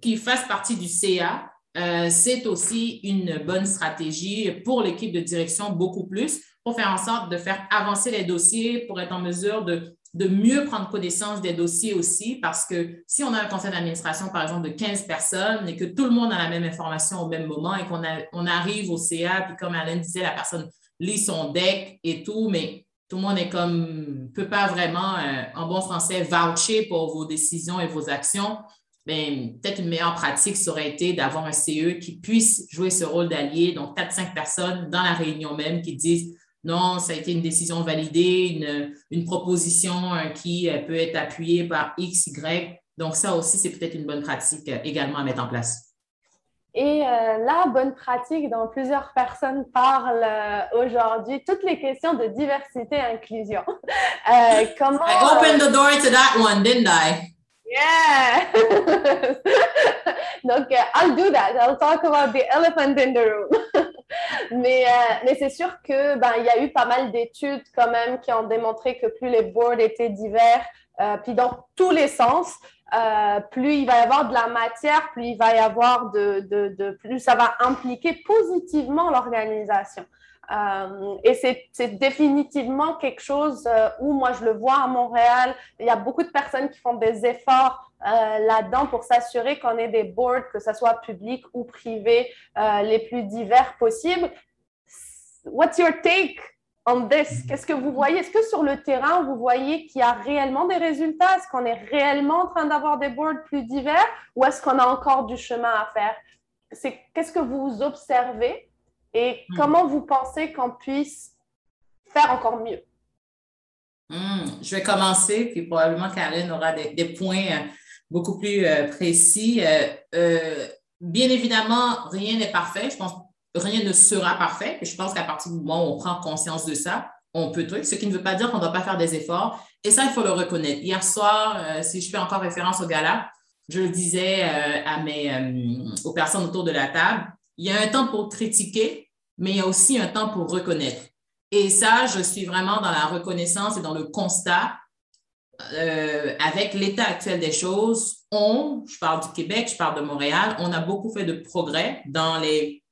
qui fasse partie du CA, euh, c'est aussi une bonne stratégie pour l'équipe de direction beaucoup plus pour faire en sorte de faire avancer les dossiers, pour être en mesure de, de mieux prendre connaissance des dossiers aussi, parce que si on a un conseil d'administration, par exemple, de 15 personnes et que tout le monde a la même information au même moment et qu'on on arrive au CA, puis comme Alain disait, la personne lit son deck et tout, mais tout le monde est comme, peut pas vraiment, euh, en bon français, voucher pour vos décisions et vos actions. Ben, peut-être une meilleure pratique, ça aurait été d'avoir un CE qui puisse jouer ce rôle d'allié, donc 4-5 personnes dans la réunion même qui disent non, ça a été une décision validée, une, proposition euh, qui euh, peut être appuyée par X, Y. Donc, ça aussi, c'est peut-être une bonne pratique euh, également à mettre en place. Et la bonne pratique dont plusieurs personnes parlent aujourd'hui, toutes les questions de diversité et inclusion. comment, I opened the door to that one, didn't I? Yeah. Donc, I'll do that. I'll talk about the elephant in the room. mais euh, mais c'est sûr que ben il y a eu pas mal d'études quand même qui ont démontré que plus les boards étaient divers, euh, puis dans tous les sens, euh, plus il va y avoir de la matière, plus il va y avoir de, de, de plus ça va impliquer positivement l'organisation. Euh, et c'est définitivement quelque chose euh, où moi je le vois à Montréal, il y a beaucoup de personnes qui font des efforts euh, là-dedans pour s'assurer qu'on ait des boards, que ce soit public ou privé, euh, les plus divers possibles. What's your take on this? Qu'est-ce que vous voyez? Est-ce que sur le terrain, vous voyez qu'il y a réellement des résultats? Est-ce qu'on est réellement en train d'avoir des boards plus divers ou est-ce qu'on a encore du chemin à faire? Qu'est-ce que vous observez et hmm. comment vous pensez qu'on puisse faire encore mieux? Hmm. Je vais commencer, puis probablement Karine aura des, des points euh, beaucoup plus euh, précis. Euh, euh, bien évidemment, rien n'est parfait. Je pense rien ne sera parfait. je pense qu'à partir du moment où on prend conscience de ça, on peut tout. Ce qui ne veut pas dire qu'on ne doit pas faire des efforts. Et ça, il faut le reconnaître. Hier soir, si je fais encore référence au gala, je le disais à mes, aux personnes autour de la table, il y a un temps pour critiquer, mais il y a aussi un temps pour reconnaître. Et ça, je suis vraiment dans la reconnaissance et dans le constat euh, avec l'état actuel des choses, on, je parle du Québec, je parle de Montréal, on a beaucoup fait de progrès dans les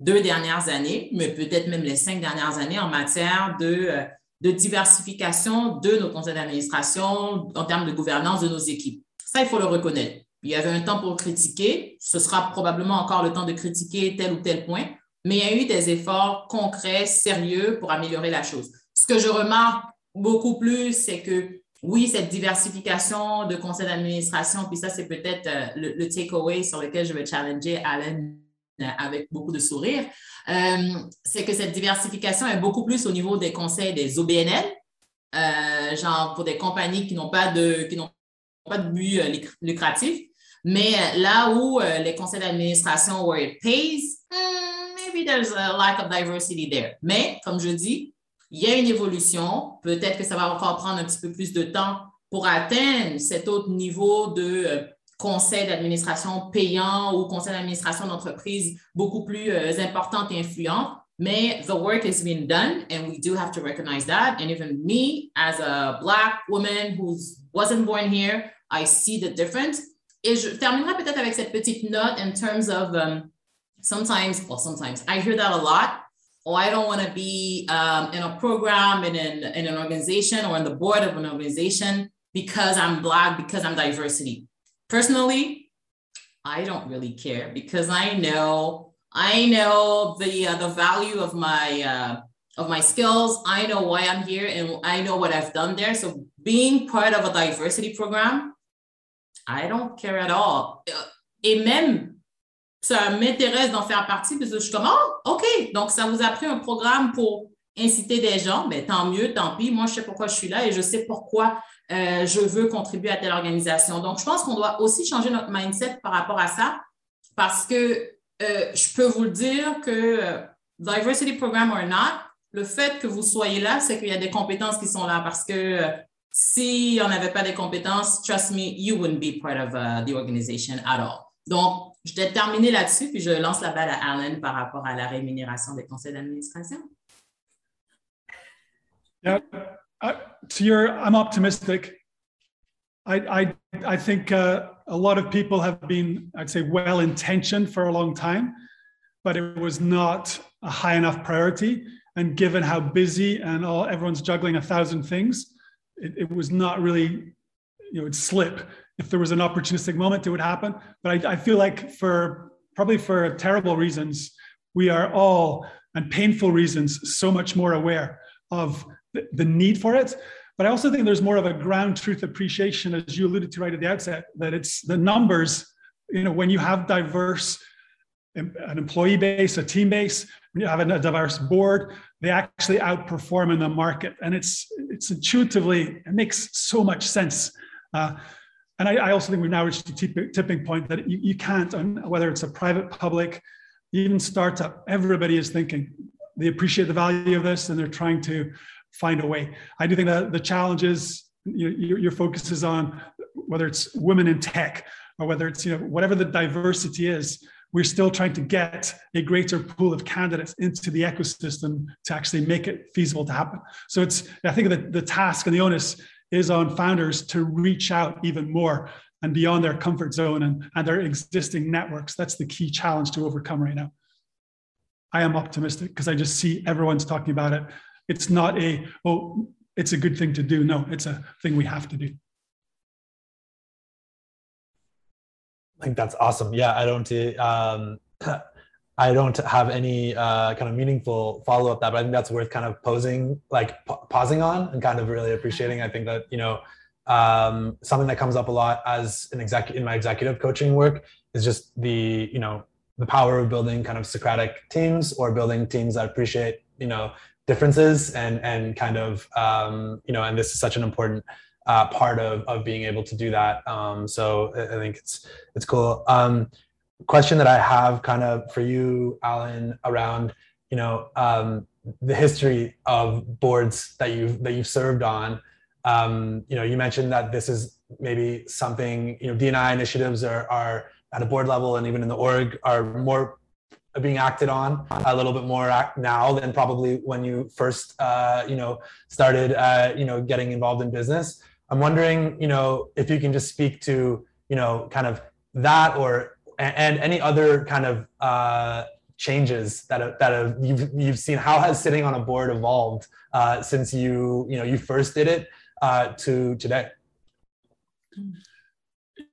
deux dernières années, mais peut-être même les cinq dernières années en matière de, euh, de diversification de nos conseils d'administration en termes de gouvernance de nos équipes. Ça, il faut le reconnaître. Il y avait un temps pour critiquer, ce sera probablement encore le temps de critiquer tel ou tel point, mais il y a eu des efforts concrets, sérieux pour améliorer la chose. Ce que je remarque beaucoup plus, c'est que oui, cette diversification de conseils d'administration, puis ça, c'est peut-être euh, le, takeaway sur lequel je vais challenger Alan euh, avec beaucoup de sourire, euh, c'est que cette diversification est beaucoup plus au niveau des conseils des OBNL, genre pour des compagnies qui n'ont pas de, qui n'ont pas de but lucratif, mais là où les conseils d'administration where it pays, hmm, maybe there's a lack of diversity there. Mais comme je dis, il y a une évolution. Peut-être que ça va encore prendre un petit peu plus de temps pour atteindre cet autre niveau de euh, conseil d'administration payant ou conseil d'administration d'entreprise beaucoup plus euh, important et influent. Mais the work has been done and we do have to recognize that. And even me, as a Black woman who wasn't born here, I see the difference. Et je terminerai peut-être avec cette petite note in terms of um, sometimes, well, sometimes I hear that a lot. Oh, I don't want to be um, in a program in an, in an organization or in the board of an organization because I'm Black, because I'm diversity. Personally, I don't really care because I know I know the uh, the value of my uh, of my skills. I know why I'm here and I know what I've done there. So being part of a diversity program, I don't care at all. Et même ça m'intéresse d'en faire partie parce que je suis comme, oh, OK, donc ça vous a pris un programme pour inciter des gens, ben, tant mieux, tant pis. Moi, je sais pourquoi je suis là et je sais pourquoi euh, je veux contribuer à telle organisation. Donc, je pense qu'on doit aussi changer notre mindset par rapport à ça parce que euh, je peux vous le dire que euh, diversity program or not, le fait que vous soyez là, c'est qu'il y a des compétences qui sont là parce que si on n'avait pas des compétences, trust me, you wouldn't be part of uh, the organization at all. Donc, je vais terminer là-dessus, puis je lance la balle à par rapport à la rémunération des conseils d'administration. Yeah, to your, I'm optimistic. I, I, I think uh, a lot of people have been, I'd say, well intentioned for a long time, but it was not a high enough priority. And given how busy and all everyone's juggling a thousand things, it, it was not really, you know, it'd slip. If there was an opportunistic moment, it would happen. But I, I feel like for probably for terrible reasons, we are all, and painful reasons, so much more aware of the, the need for it. But I also think there's more of a ground truth appreciation, as you alluded to right at the outset, that it's the numbers, you know, when you have diverse an employee base, a team base, when you have a diverse board, they actually outperform in the market. And it's it's intuitively, it makes so much sense. Uh, and I, I, also think we've now reached a tipping point that you, you can't, whether it's a private, public, even startup, everybody is thinking they appreciate the value of this and they're trying to find a way. I do think that the challenge is you your, your focus is on whether it's women in tech or whether it's you know whatever the diversity is. We're still trying to get a greater pool of candidates into the ecosystem to actually make it feasible to happen. So it's I think that the task and the onus is on founders to reach out even more and beyond their comfort zone and, and their existing networks. That's the key challenge to overcome right now. I am optimistic because I just see everyone's talking about it. It's not a, oh, it's a good thing to do. No, it's a thing we have to do. I think that's awesome. Yeah, I don't, um, I don't have any uh, kind of meaningful follow up that, but I think that's worth kind of posing, like pa- pausing on and kind of really appreciating. I think that, you know, um, something that comes up a lot as an exec in my executive coaching work is just the, you know, the power of building kind of Socratic teams or building teams that appreciate, you know, differences and and kind of um, you know and this is such an important uh, part of of being able to do that um, so I think it's it's cool um, question that I have kind of for you Alan around you know um, the history of boards that you've that you've served on. Um, you know you mentioned that this is maybe something you know DNI initiatives are are at a board level and even in the org are more being acted on a little bit more now than probably when you first uh, you know started uh, you know getting involved in business. I'm wondering you know if you can just speak to you know kind of that or and any other kind of uh, changes that that have, you've you've seen how has sitting on a board evolved uh, since you you know you first did it uh, to today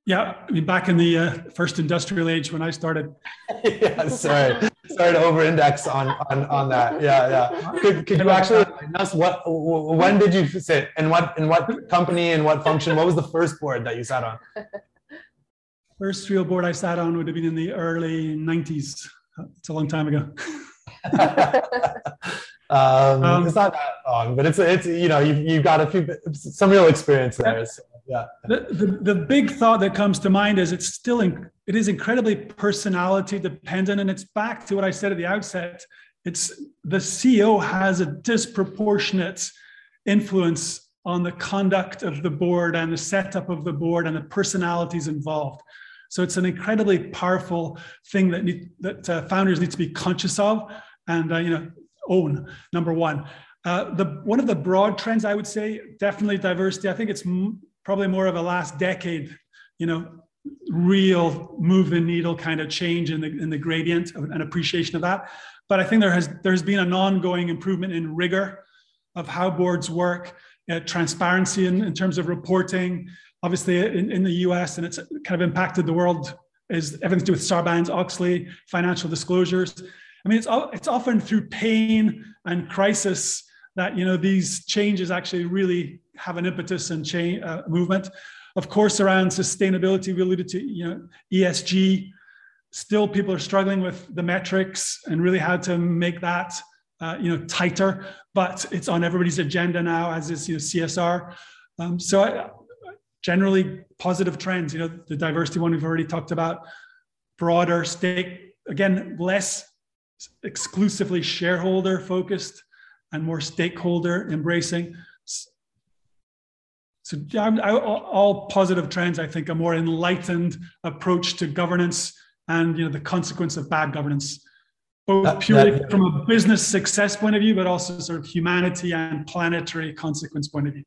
yeah, I mean, back in the uh, first industrial age when I started. yeah, sorry, sorry to over-index on, on on that. Yeah, yeah. Could, could you actually us what? When did you sit? And what? In what company? And what function? What was the first board that you sat on? First real board I sat on would have been in the early '90s. It's a long time ago. um, um, it's not that long, but it's it's you know you've you've got a few some real experience there. So yeah. The, the, the big thought that comes to mind is it's still in, it is incredibly personality dependent and it's back to what i said at the outset it's the ceo has a disproportionate influence on the conduct of the board and the setup of the board and the personalities involved so it's an incredibly powerful thing that need, that uh, founders need to be conscious of and uh, you know own number one uh, the one of the broad trends i would say definitely diversity i think it's m- probably more of a last decade, you know, real move the needle kind of change in the in the gradient of an appreciation of that. But I think there has there's been an ongoing improvement in rigor of how boards work, uh, transparency in, in terms of reporting. Obviously, in, in the US, and it's kind of impacted the world, is everything to do with Sarbanes Oxley, financial disclosures. I mean, it's it's often through pain and crisis that you know these changes actually really have an impetus and change uh, movement. Of course, around sustainability, we alluded to you know ESG. Still, people are struggling with the metrics and really how to make that uh, you know, tighter, but it's on everybody's agenda now, as is you know, CSR. Um, so I, generally positive trends. You know, the diversity one we've already talked about, broader stake again, less exclusively shareholder focused and more stakeholder embracing. So I, all positive trends, I think, a more enlightened approach to governance and you know the consequence of bad governance, both that, purely that, from a business success point of view, but also sort of humanity and planetary consequence point of view.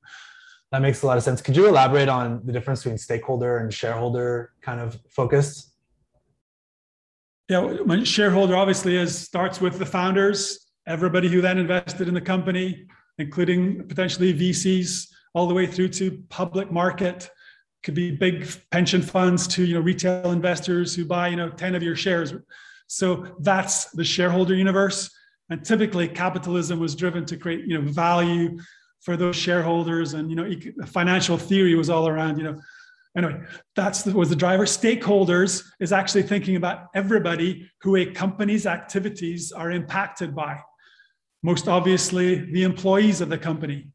That makes a lot of sense. Could you elaborate on the difference between stakeholder and shareholder kind of focus? Yeah, my shareholder obviously is starts with the founders, everybody who then invested in the company, including potentially VCs all the way through to public market could be big pension funds to you know retail investors who buy you know 10 of your shares so that's the shareholder universe and typically capitalism was driven to create you know value for those shareholders and you know financial theory was all around you know anyway that's the, was the driver stakeholders is actually thinking about everybody who a company's activities are impacted by most obviously the employees of the company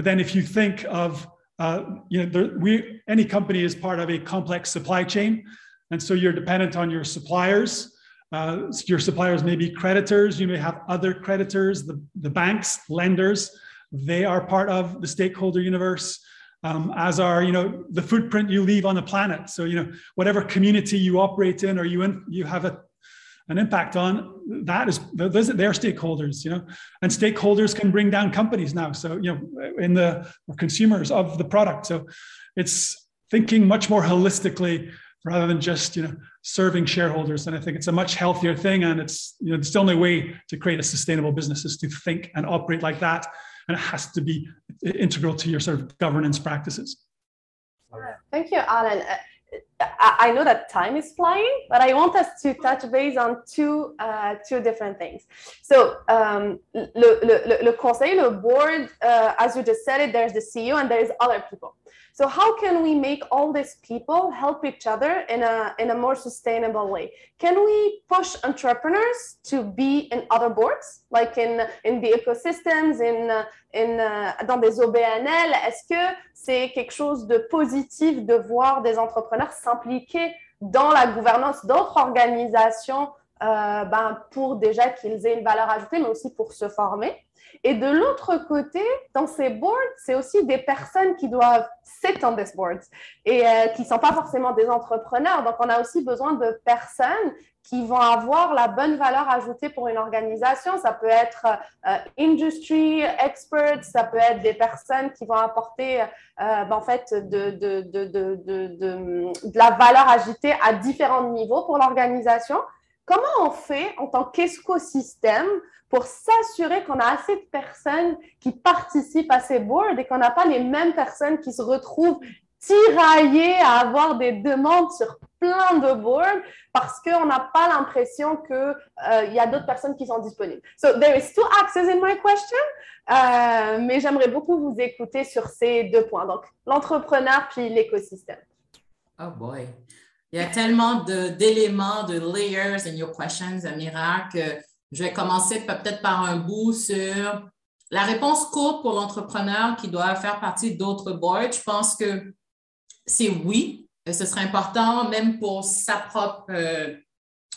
but then if you think of, uh, you know, there, we, any company is part of a complex supply chain. And so you're dependent on your suppliers. Uh, your suppliers may be creditors. You may have other creditors, the, the banks, lenders. They are part of the stakeholder universe. Um, as are you know the footprint you leave on the planet. So you know whatever community you operate in or you in, you have a an impact on that is those they're stakeholders you know? And stakeholders can bring down companies now. So you know in the consumers of the product. So it's thinking much more holistically rather than just you know serving shareholders. And i think it's a much healthier thing. And it's you know it's the only way to create a sustainable business is to think and operate like that and it has to be integral to your sort of governance practices thank you alan I know that time is flying, but I want us to touch base on two, uh, two different things. So, um, le, le, le, conseil, le board, uh, as you just said it, there's the CEO and there's other people. So how can we make all these people help each other in a, in a more sustainable way? Can we push entrepreneurs to be in other boards, like in, in the ecosystems, in, in, uh, dans des OBNL? Est-ce que c'est quelque chose de positif de voir des entrepreneurs s'impliquer dans la gouvernance d'autres organisations euh, ben, pour déjà qu'ils aient une valeur ajoutée, mais aussi pour se former? Et de l'autre côté, dans ces boards, c'est aussi des personnes qui doivent sit on boards et euh, qui ne sont pas forcément des entrepreneurs. Donc, on a aussi besoin de personnes qui vont avoir la bonne valeur ajoutée pour une organisation. Ça peut être euh, industry experts, ça peut être des personnes qui vont apporter euh, ben, en fait de, de, de, de, la valeur ajoutée à différents niveaux pour l'organisation. Comment on fait en tant qu'écosystème pour s'assurer qu'on a assez de personnes qui participent à ces boards et qu'on n'a pas les mêmes personnes qui se retrouvent tiraillées à avoir des demandes sur plein de boards parce qu'on n'a pas l'impression qu'il euh, y a d'autres personnes qui sont disponibles? So there is two axes in my question, euh, mais j'aimerais beaucoup vous écouter sur ces deux points, donc l'entrepreneur puis l'écosystème. Oh boy. Il y a tellement d'éléments, de, layers in your questions, Amira, que je vais commencer peut-être par un bout sur la réponse courte pour l'entrepreneur qui doit faire partie d'autres boards. Je pense que c'est oui. Ce serait important, même pour sa propre euh,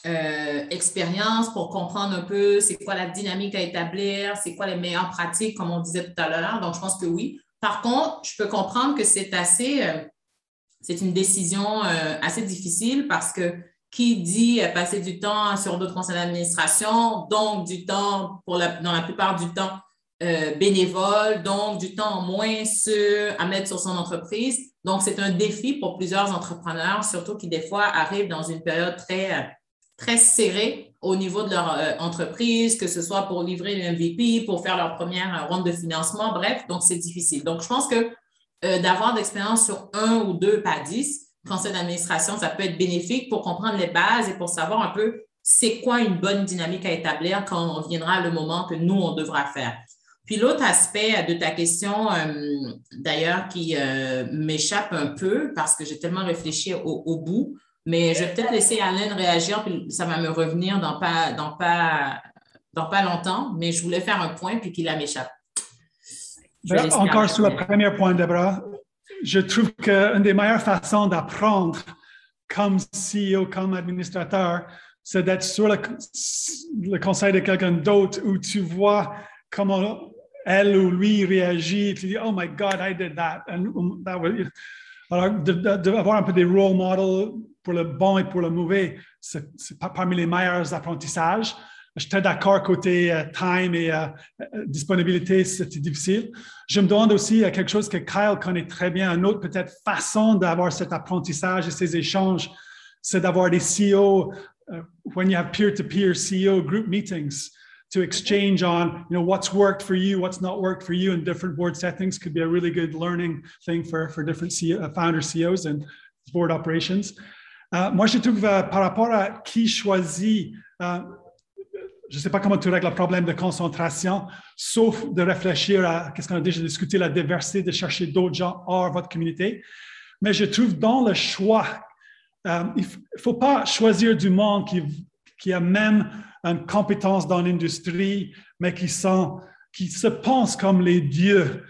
euh, expérience, pour comprendre un peu c'est quoi la dynamique à établir, c'est quoi les meilleures pratiques, comme on disait tout à l'heure. Donc, je pense que oui. Par contre, je peux comprendre que c'est assez, euh, c'est une décision assez difficile parce que qui dit passer du temps sur d'autres conseils d'administration, donc du temps, pour la, dans la plupart du temps, euh, bénévole, donc du temps moins sur, à mettre sur son entreprise. Donc, c'est un défi pour plusieurs entrepreneurs, surtout qui des fois arrivent dans une période très, très serrée au niveau de leur euh, entreprise, que ce soit pour livrer le MVP, pour faire leur première ronde de financement, bref, donc c'est difficile. Donc, je pense que euh, d'avoir d'expérience sur un ou deux, pas dix, conseil d'administration, ça peut être bénéfique pour comprendre les bases et pour savoir un peu c'est quoi une bonne dynamique à établir quand on viendra le moment que nous, on devra faire. Puis l'autre aspect de ta question, euh, d'ailleurs, qui euh, m'échappe un peu parce que j'ai tellement réfléchi au, bout, mais je vais peut-être laisser Alain réagir, puis ça va me revenir dans pas, dans pas dans pas longtemps, mais je voulais faire un point puis qu'il a m'échappe. Encore sur le premier point, Deborah, je trouve qu'une des meilleures façons d'apprendre comme CEO, comme administrateur, c'est d'être sur le, conseil de quelqu'un d'autre où tu vois comment elle ou lui réagit. Tu dis, oh my God, I did that. Um, alors, d'avoir un peu des role models pour le bon et pour le mauvais, c'est parmi les meilleurs apprentissages. J'étais d'accord côté euh, time et euh, euh, disponibilité, c'était difficile. Je me demande aussi quelque chose que Kyle connaît très bien, une autre peut-être façon d'avoir cet apprentissage et ces échanges, c'est d'avoir des CEO, when you have peer-to-peer CEO group meetings, to exchange on you know what's worked for you what's not worked for you in different board settings could be a really good learning thing for, for different CEO, founder CEOs and board operations. moi, je trouve par rapport à qui choisit je ne sais pas comment tu règles le problème de concentration, sauf de réfléchir à ce qu'on a déjà discuté, la diversité, de chercher d'autres gens hors votre communauté. Mais je trouve dans le choix, euh, il ne faut pas choisir du monde qui, a même une compétence dans l'industrie, mais qui se pensent comme les dieux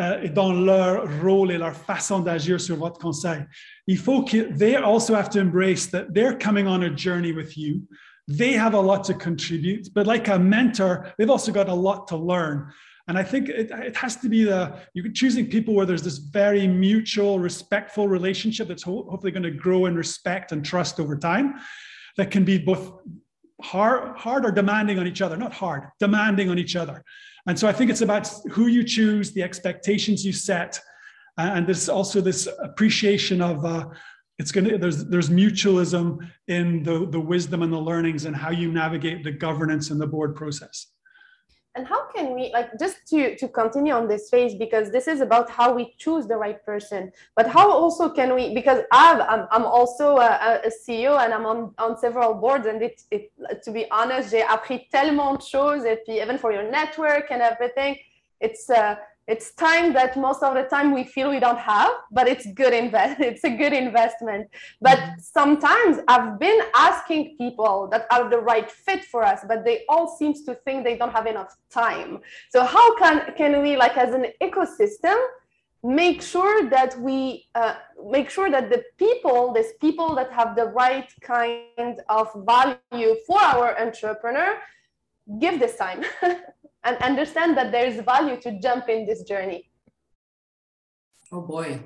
euh, dans leur rôle et leur façon d'agir sur votre conseil. Il faut que they also have to embrace that they're coming on a journey with you. They have a lot to contribute, but like a mentor, they've also got a lot to learn. And I think it, it has to be the you're choosing people where there's this very mutual, respectful relationship that's ho- hopefully going to grow in respect and trust over time. That can be both hard, hard or demanding on each other, not hard, demanding on each other. And so I think it's about who you choose, the expectations you set, and there's also this appreciation of uh, it's going to there's there's mutualism in the the wisdom and the learnings and how you navigate the governance and the board process. And how can we like just to to continue on this phase because this is about how we choose the right person but how also can we because I've, i'm i'm also a, a ceo and i'm on on several boards and it, it to be honest j'ai appris tellement de choses et puis even for your network and everything it's uh, it's time that most of the time we feel we don't have but it's good invest it's a good investment. But sometimes i've been asking people that are the right fit for us but they all seems to think they don't have enough time. So how can can we like as an ecosystem make sure that we uh, make sure that the people these people that have the right kind of value for our entrepreneur give this time and understand that there is value to jump in this journey? Oh boy.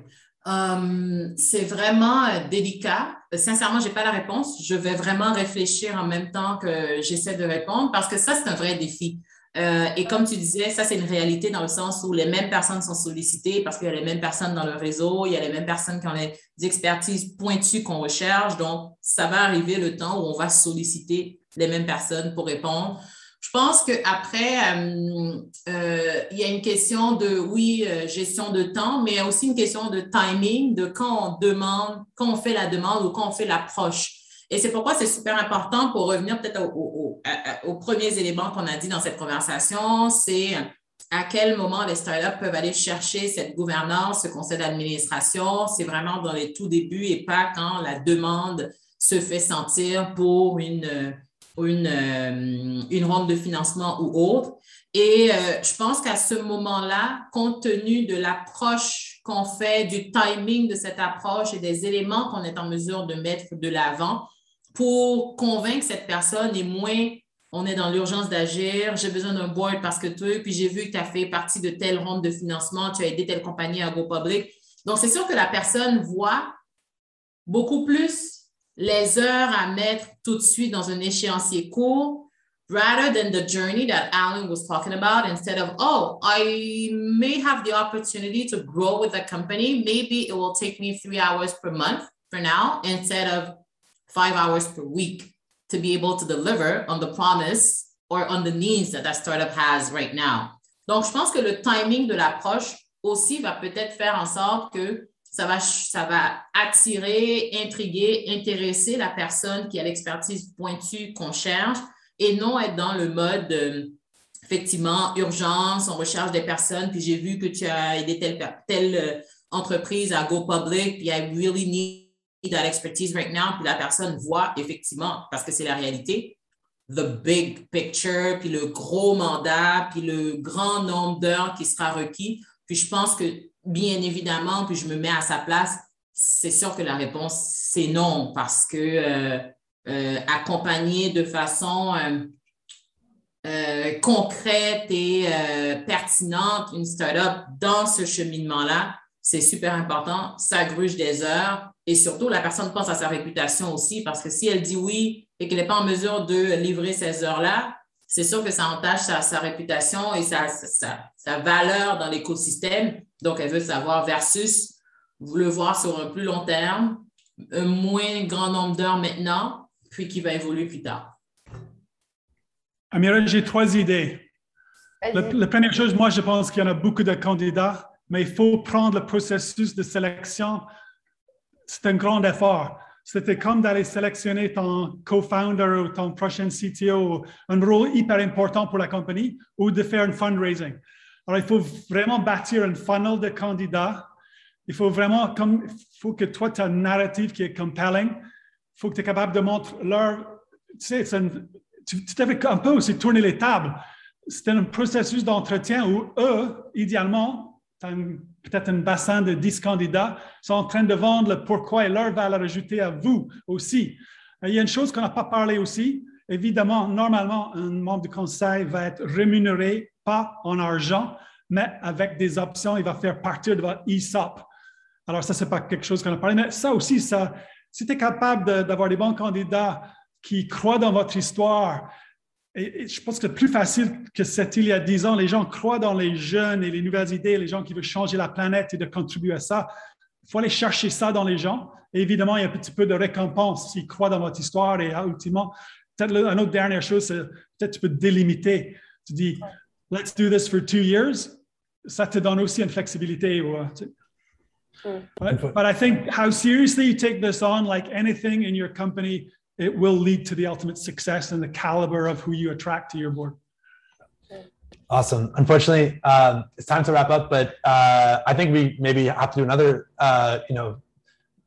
Um, c'est vraiment euh, délicat. Sincèrement, je n'ai pas la réponse. Je vais vraiment réfléchir en même temps que j'essaie de répondre parce que ça, c'est un vrai défi. Euh, et comme tu disais, ça, c'est une réalité dans le sens où les mêmes personnes sont sollicitées parce qu'il y a les mêmes personnes dans le réseau, il y a les mêmes personnes qui ont les expertises pointues qu'on recherche. Donc, ça va arriver le temps où on va solliciter les mêmes personnes pour répondre. Je pense qu'après, euh, euh, il y a une question de, oui, euh, gestion de temps, mais il y a aussi une question de timing, de quand on demande, quand on fait la demande ou quand on fait l'approche. Et c'est pourquoi c'est super important pour revenir peut-être aux premiers éléments qu'on a dit dans cette conversation, c'est à quel moment les startups peuvent aller chercher cette gouvernance, ce conseil d'administration. C'est vraiment dans les tout débuts et pas quand la demande se fait sentir pour une une, euh, une ronde de financement ou autre. Et euh, je pense qu'à ce moment-là, compte tenu de l'approche qu'on fait, du timing de cette approche et des éléments qu'on est en mesure de mettre de l'avant pour convaincre cette personne et moins on est dans l'urgence d'agir, j'ai besoin d'un board parce que toi, puis j'ai vu que tu as fait partie de telle ronde de financement, tu as aidé telle compagnie à go public. Donc, c'est sûr que la personne voit beaucoup plus les heures à mettre tout de suite dans un échéancier court, rather than the journey that Alan was talking about, instead of, oh, I may have the opportunity to grow with a company. Maybe it will take me three hours per month for now, instead of five hours per week to be able to deliver on the promise or on the needs that that startup has right now. Donc, je pense que le timing de l'approche aussi va peut-être faire en sorte que ça va, ça va attirer, intriguer, intéresser la personne qui a l'expertise pointue qu'on cherche et non être dans le mode, euh, effectivement, urgence, on recherche des personnes, puis j'ai vu que tu as aidé telle, telle euh, entreprise à go public, puis I really need that expertise right now, puis la personne voit effectivement, parce que c'est la réalité, the big picture, puis le gros mandat, puis le grand nombre d'heures qui sera requis. Puis je pense que, bien évidemment, puis je me mets à sa place, c'est sûr que la réponse, c'est non, parce que euh, euh, accompagner de façon euh, concrète et pertinente une startup dans ce cheminement-là, c'est super important. Ça gruge des heures et surtout, la personne pense à sa réputation aussi, parce que si elle dit oui, et qu'elle n'est pas en mesure de livrer ces heures-là, c'est sûr que ça entache sa, réputation et sa, sa, valeur dans l'écosystème. Donc, elle veut savoir versus vous le voir sur un plus long terme, un moins grand nombre d'heures maintenant, puis qui va évoluer plus tard. Amira, j'ai trois idées. La, première chose, moi, je pense qu'il y en a beaucoup de candidats, mais il faut prendre le processus de sélection. C'est un grand effort c'était comme d'aller sélectionner ton co-founder ou ton prochain CTO, un rôle hyper important pour la compagnie, ou de faire un fundraising. Alors, il faut vraiment bâtir un funnel de candidats. Il faut vraiment, comme, il faut que toi, tu as un narrative qui est compelling. Il faut que tu es capable de montrer leur, tu sais, tu, tu un peu aussi tourner les tables. C'est un processus d'entretien où eux, idéalement, tu as peut-être un bassin de 10 candidats, sont en train de vendre le pourquoi et leur valeur ajoutée à vous aussi. Il y a une chose qu'on n'a pas parlé aussi. Évidemment, normalement, un membre du conseil va être rémunéré, pas en argent, mais avec des options. Il va faire partie de votre ESOP. Alors, ça, ce n'est pas quelque chose qu'on a parlé, mais ça aussi, ça, si tu es capable d'avoir des bons candidats qui croient dans votre histoire, et, je pense que c'est plus facile que c'était il y a dix ans. Les gens croient dans les jeunes et les nouvelles idées, les gens qui veulent changer la planète et de contribuer à ça. Il faut aller chercher ça dans les gens. Et évidemment, il y a un petit peu de récompense s'ils croient dans votre histoire. Et ultimement, peut-être une autre dernière chose, c'est peut-être tu peux délimiter. Tu dis, let's do this for two years. Ça te donne aussi une flexibilité. Mm. But, but I think how seriously you take this on, like anything in your company, it will lead to the ultimate success and the caliber of who you attract to your board. Awesome. Unfortunately, um, it's time to wrap up, but uh, I think we maybe have to do another, uh, you know,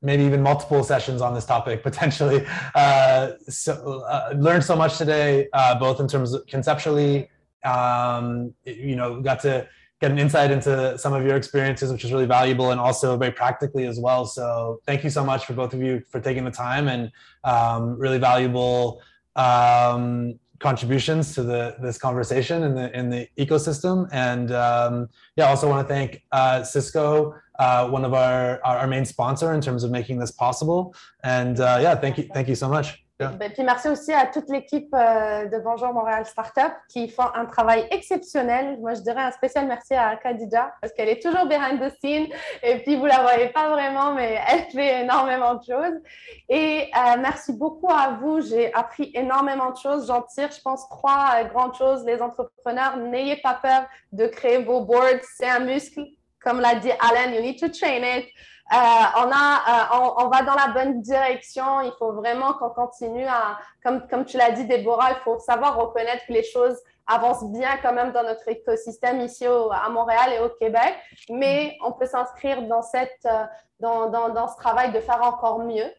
maybe even multiple sessions on this topic potentially. Uh, so uh, learned so much today, uh, both in terms of conceptually, um, you know, got to get an insight into some of your experiences, which is really valuable and also very practically as well. So thank you so much for both of you for taking the time and um, really valuable um, contributions to the this conversation in the in the ecosystem. And um, yeah, also want to thank uh, Cisco, uh, one of our, our main sponsor in terms of making this possible. And uh, yeah, thank you thank you so much. Ben, puis merci aussi à toute l'équipe euh, de Bonjour Montréal Startup qui font un travail exceptionnel. Moi, je dirais un spécial merci à Khadija parce qu'elle est toujours behind the scene et puis vous la voyez pas vraiment, mais elle fait énormément de choses. Et euh, merci beaucoup à vous. J'ai appris énormément de choses. J'en tire, je pense, trois euh, grandes choses. Les entrepreneurs, n'ayez pas peur de créer vos boards. C'est un muscle. Comme l'a dit Alan, you need to train it. Euh, on, a, euh, on, va dans la bonne direction. Il faut vraiment qu'on continue à, comme, comme tu l'as dit, Déborah, il faut savoir reconnaître que les choses avancent bien quand même dans notre écosystème ici à Montréal et au Québec. Mais on peut s'inscrire dans, cette, euh, dans, dans, dans, ce travail de faire encore mieux.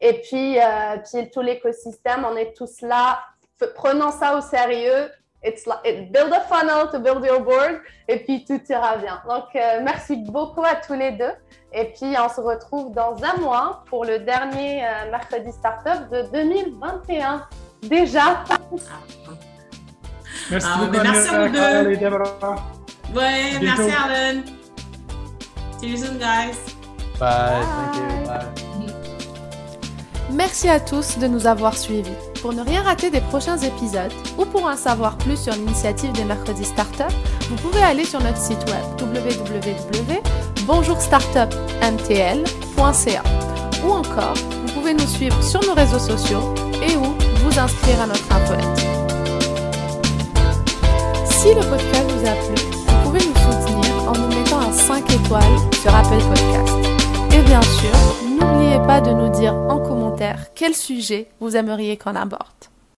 et puis, puis tout l'écosystème, on est tous là. Prenons ça au sérieux it's like build a funnel to build your board et puis tout ira bien. Donc euh, merci beaucoup à tous les deux et puis on se retrouve dans un mois pour le dernier euh, mercredi startup de 2021 déjà. Merci ah, beaucoup. Merci à vous deux. Ouais, merci Alan. See you soon guys. Bye. Thank you. Bye. Merci à tous de nous avoir suivis. Pour ne rien rater des prochains épisodes ou pour en savoir plus sur l'initiative des mercredis startup, vous pouvez aller sur notre site web www.bonjourstartupmtl.ca ou encore vous pouvez nous suivre sur nos réseaux sociaux et ou vous inscrire à notre infolette. Si le podcast vous a plu, vous pouvez nous soutenir en nous mettant un 5 étoiles sur Apple Podcast. Et bien sûr, n'oubliez pas de nous dire en commentaire quel sujet vous aimeriez qu'on aborde.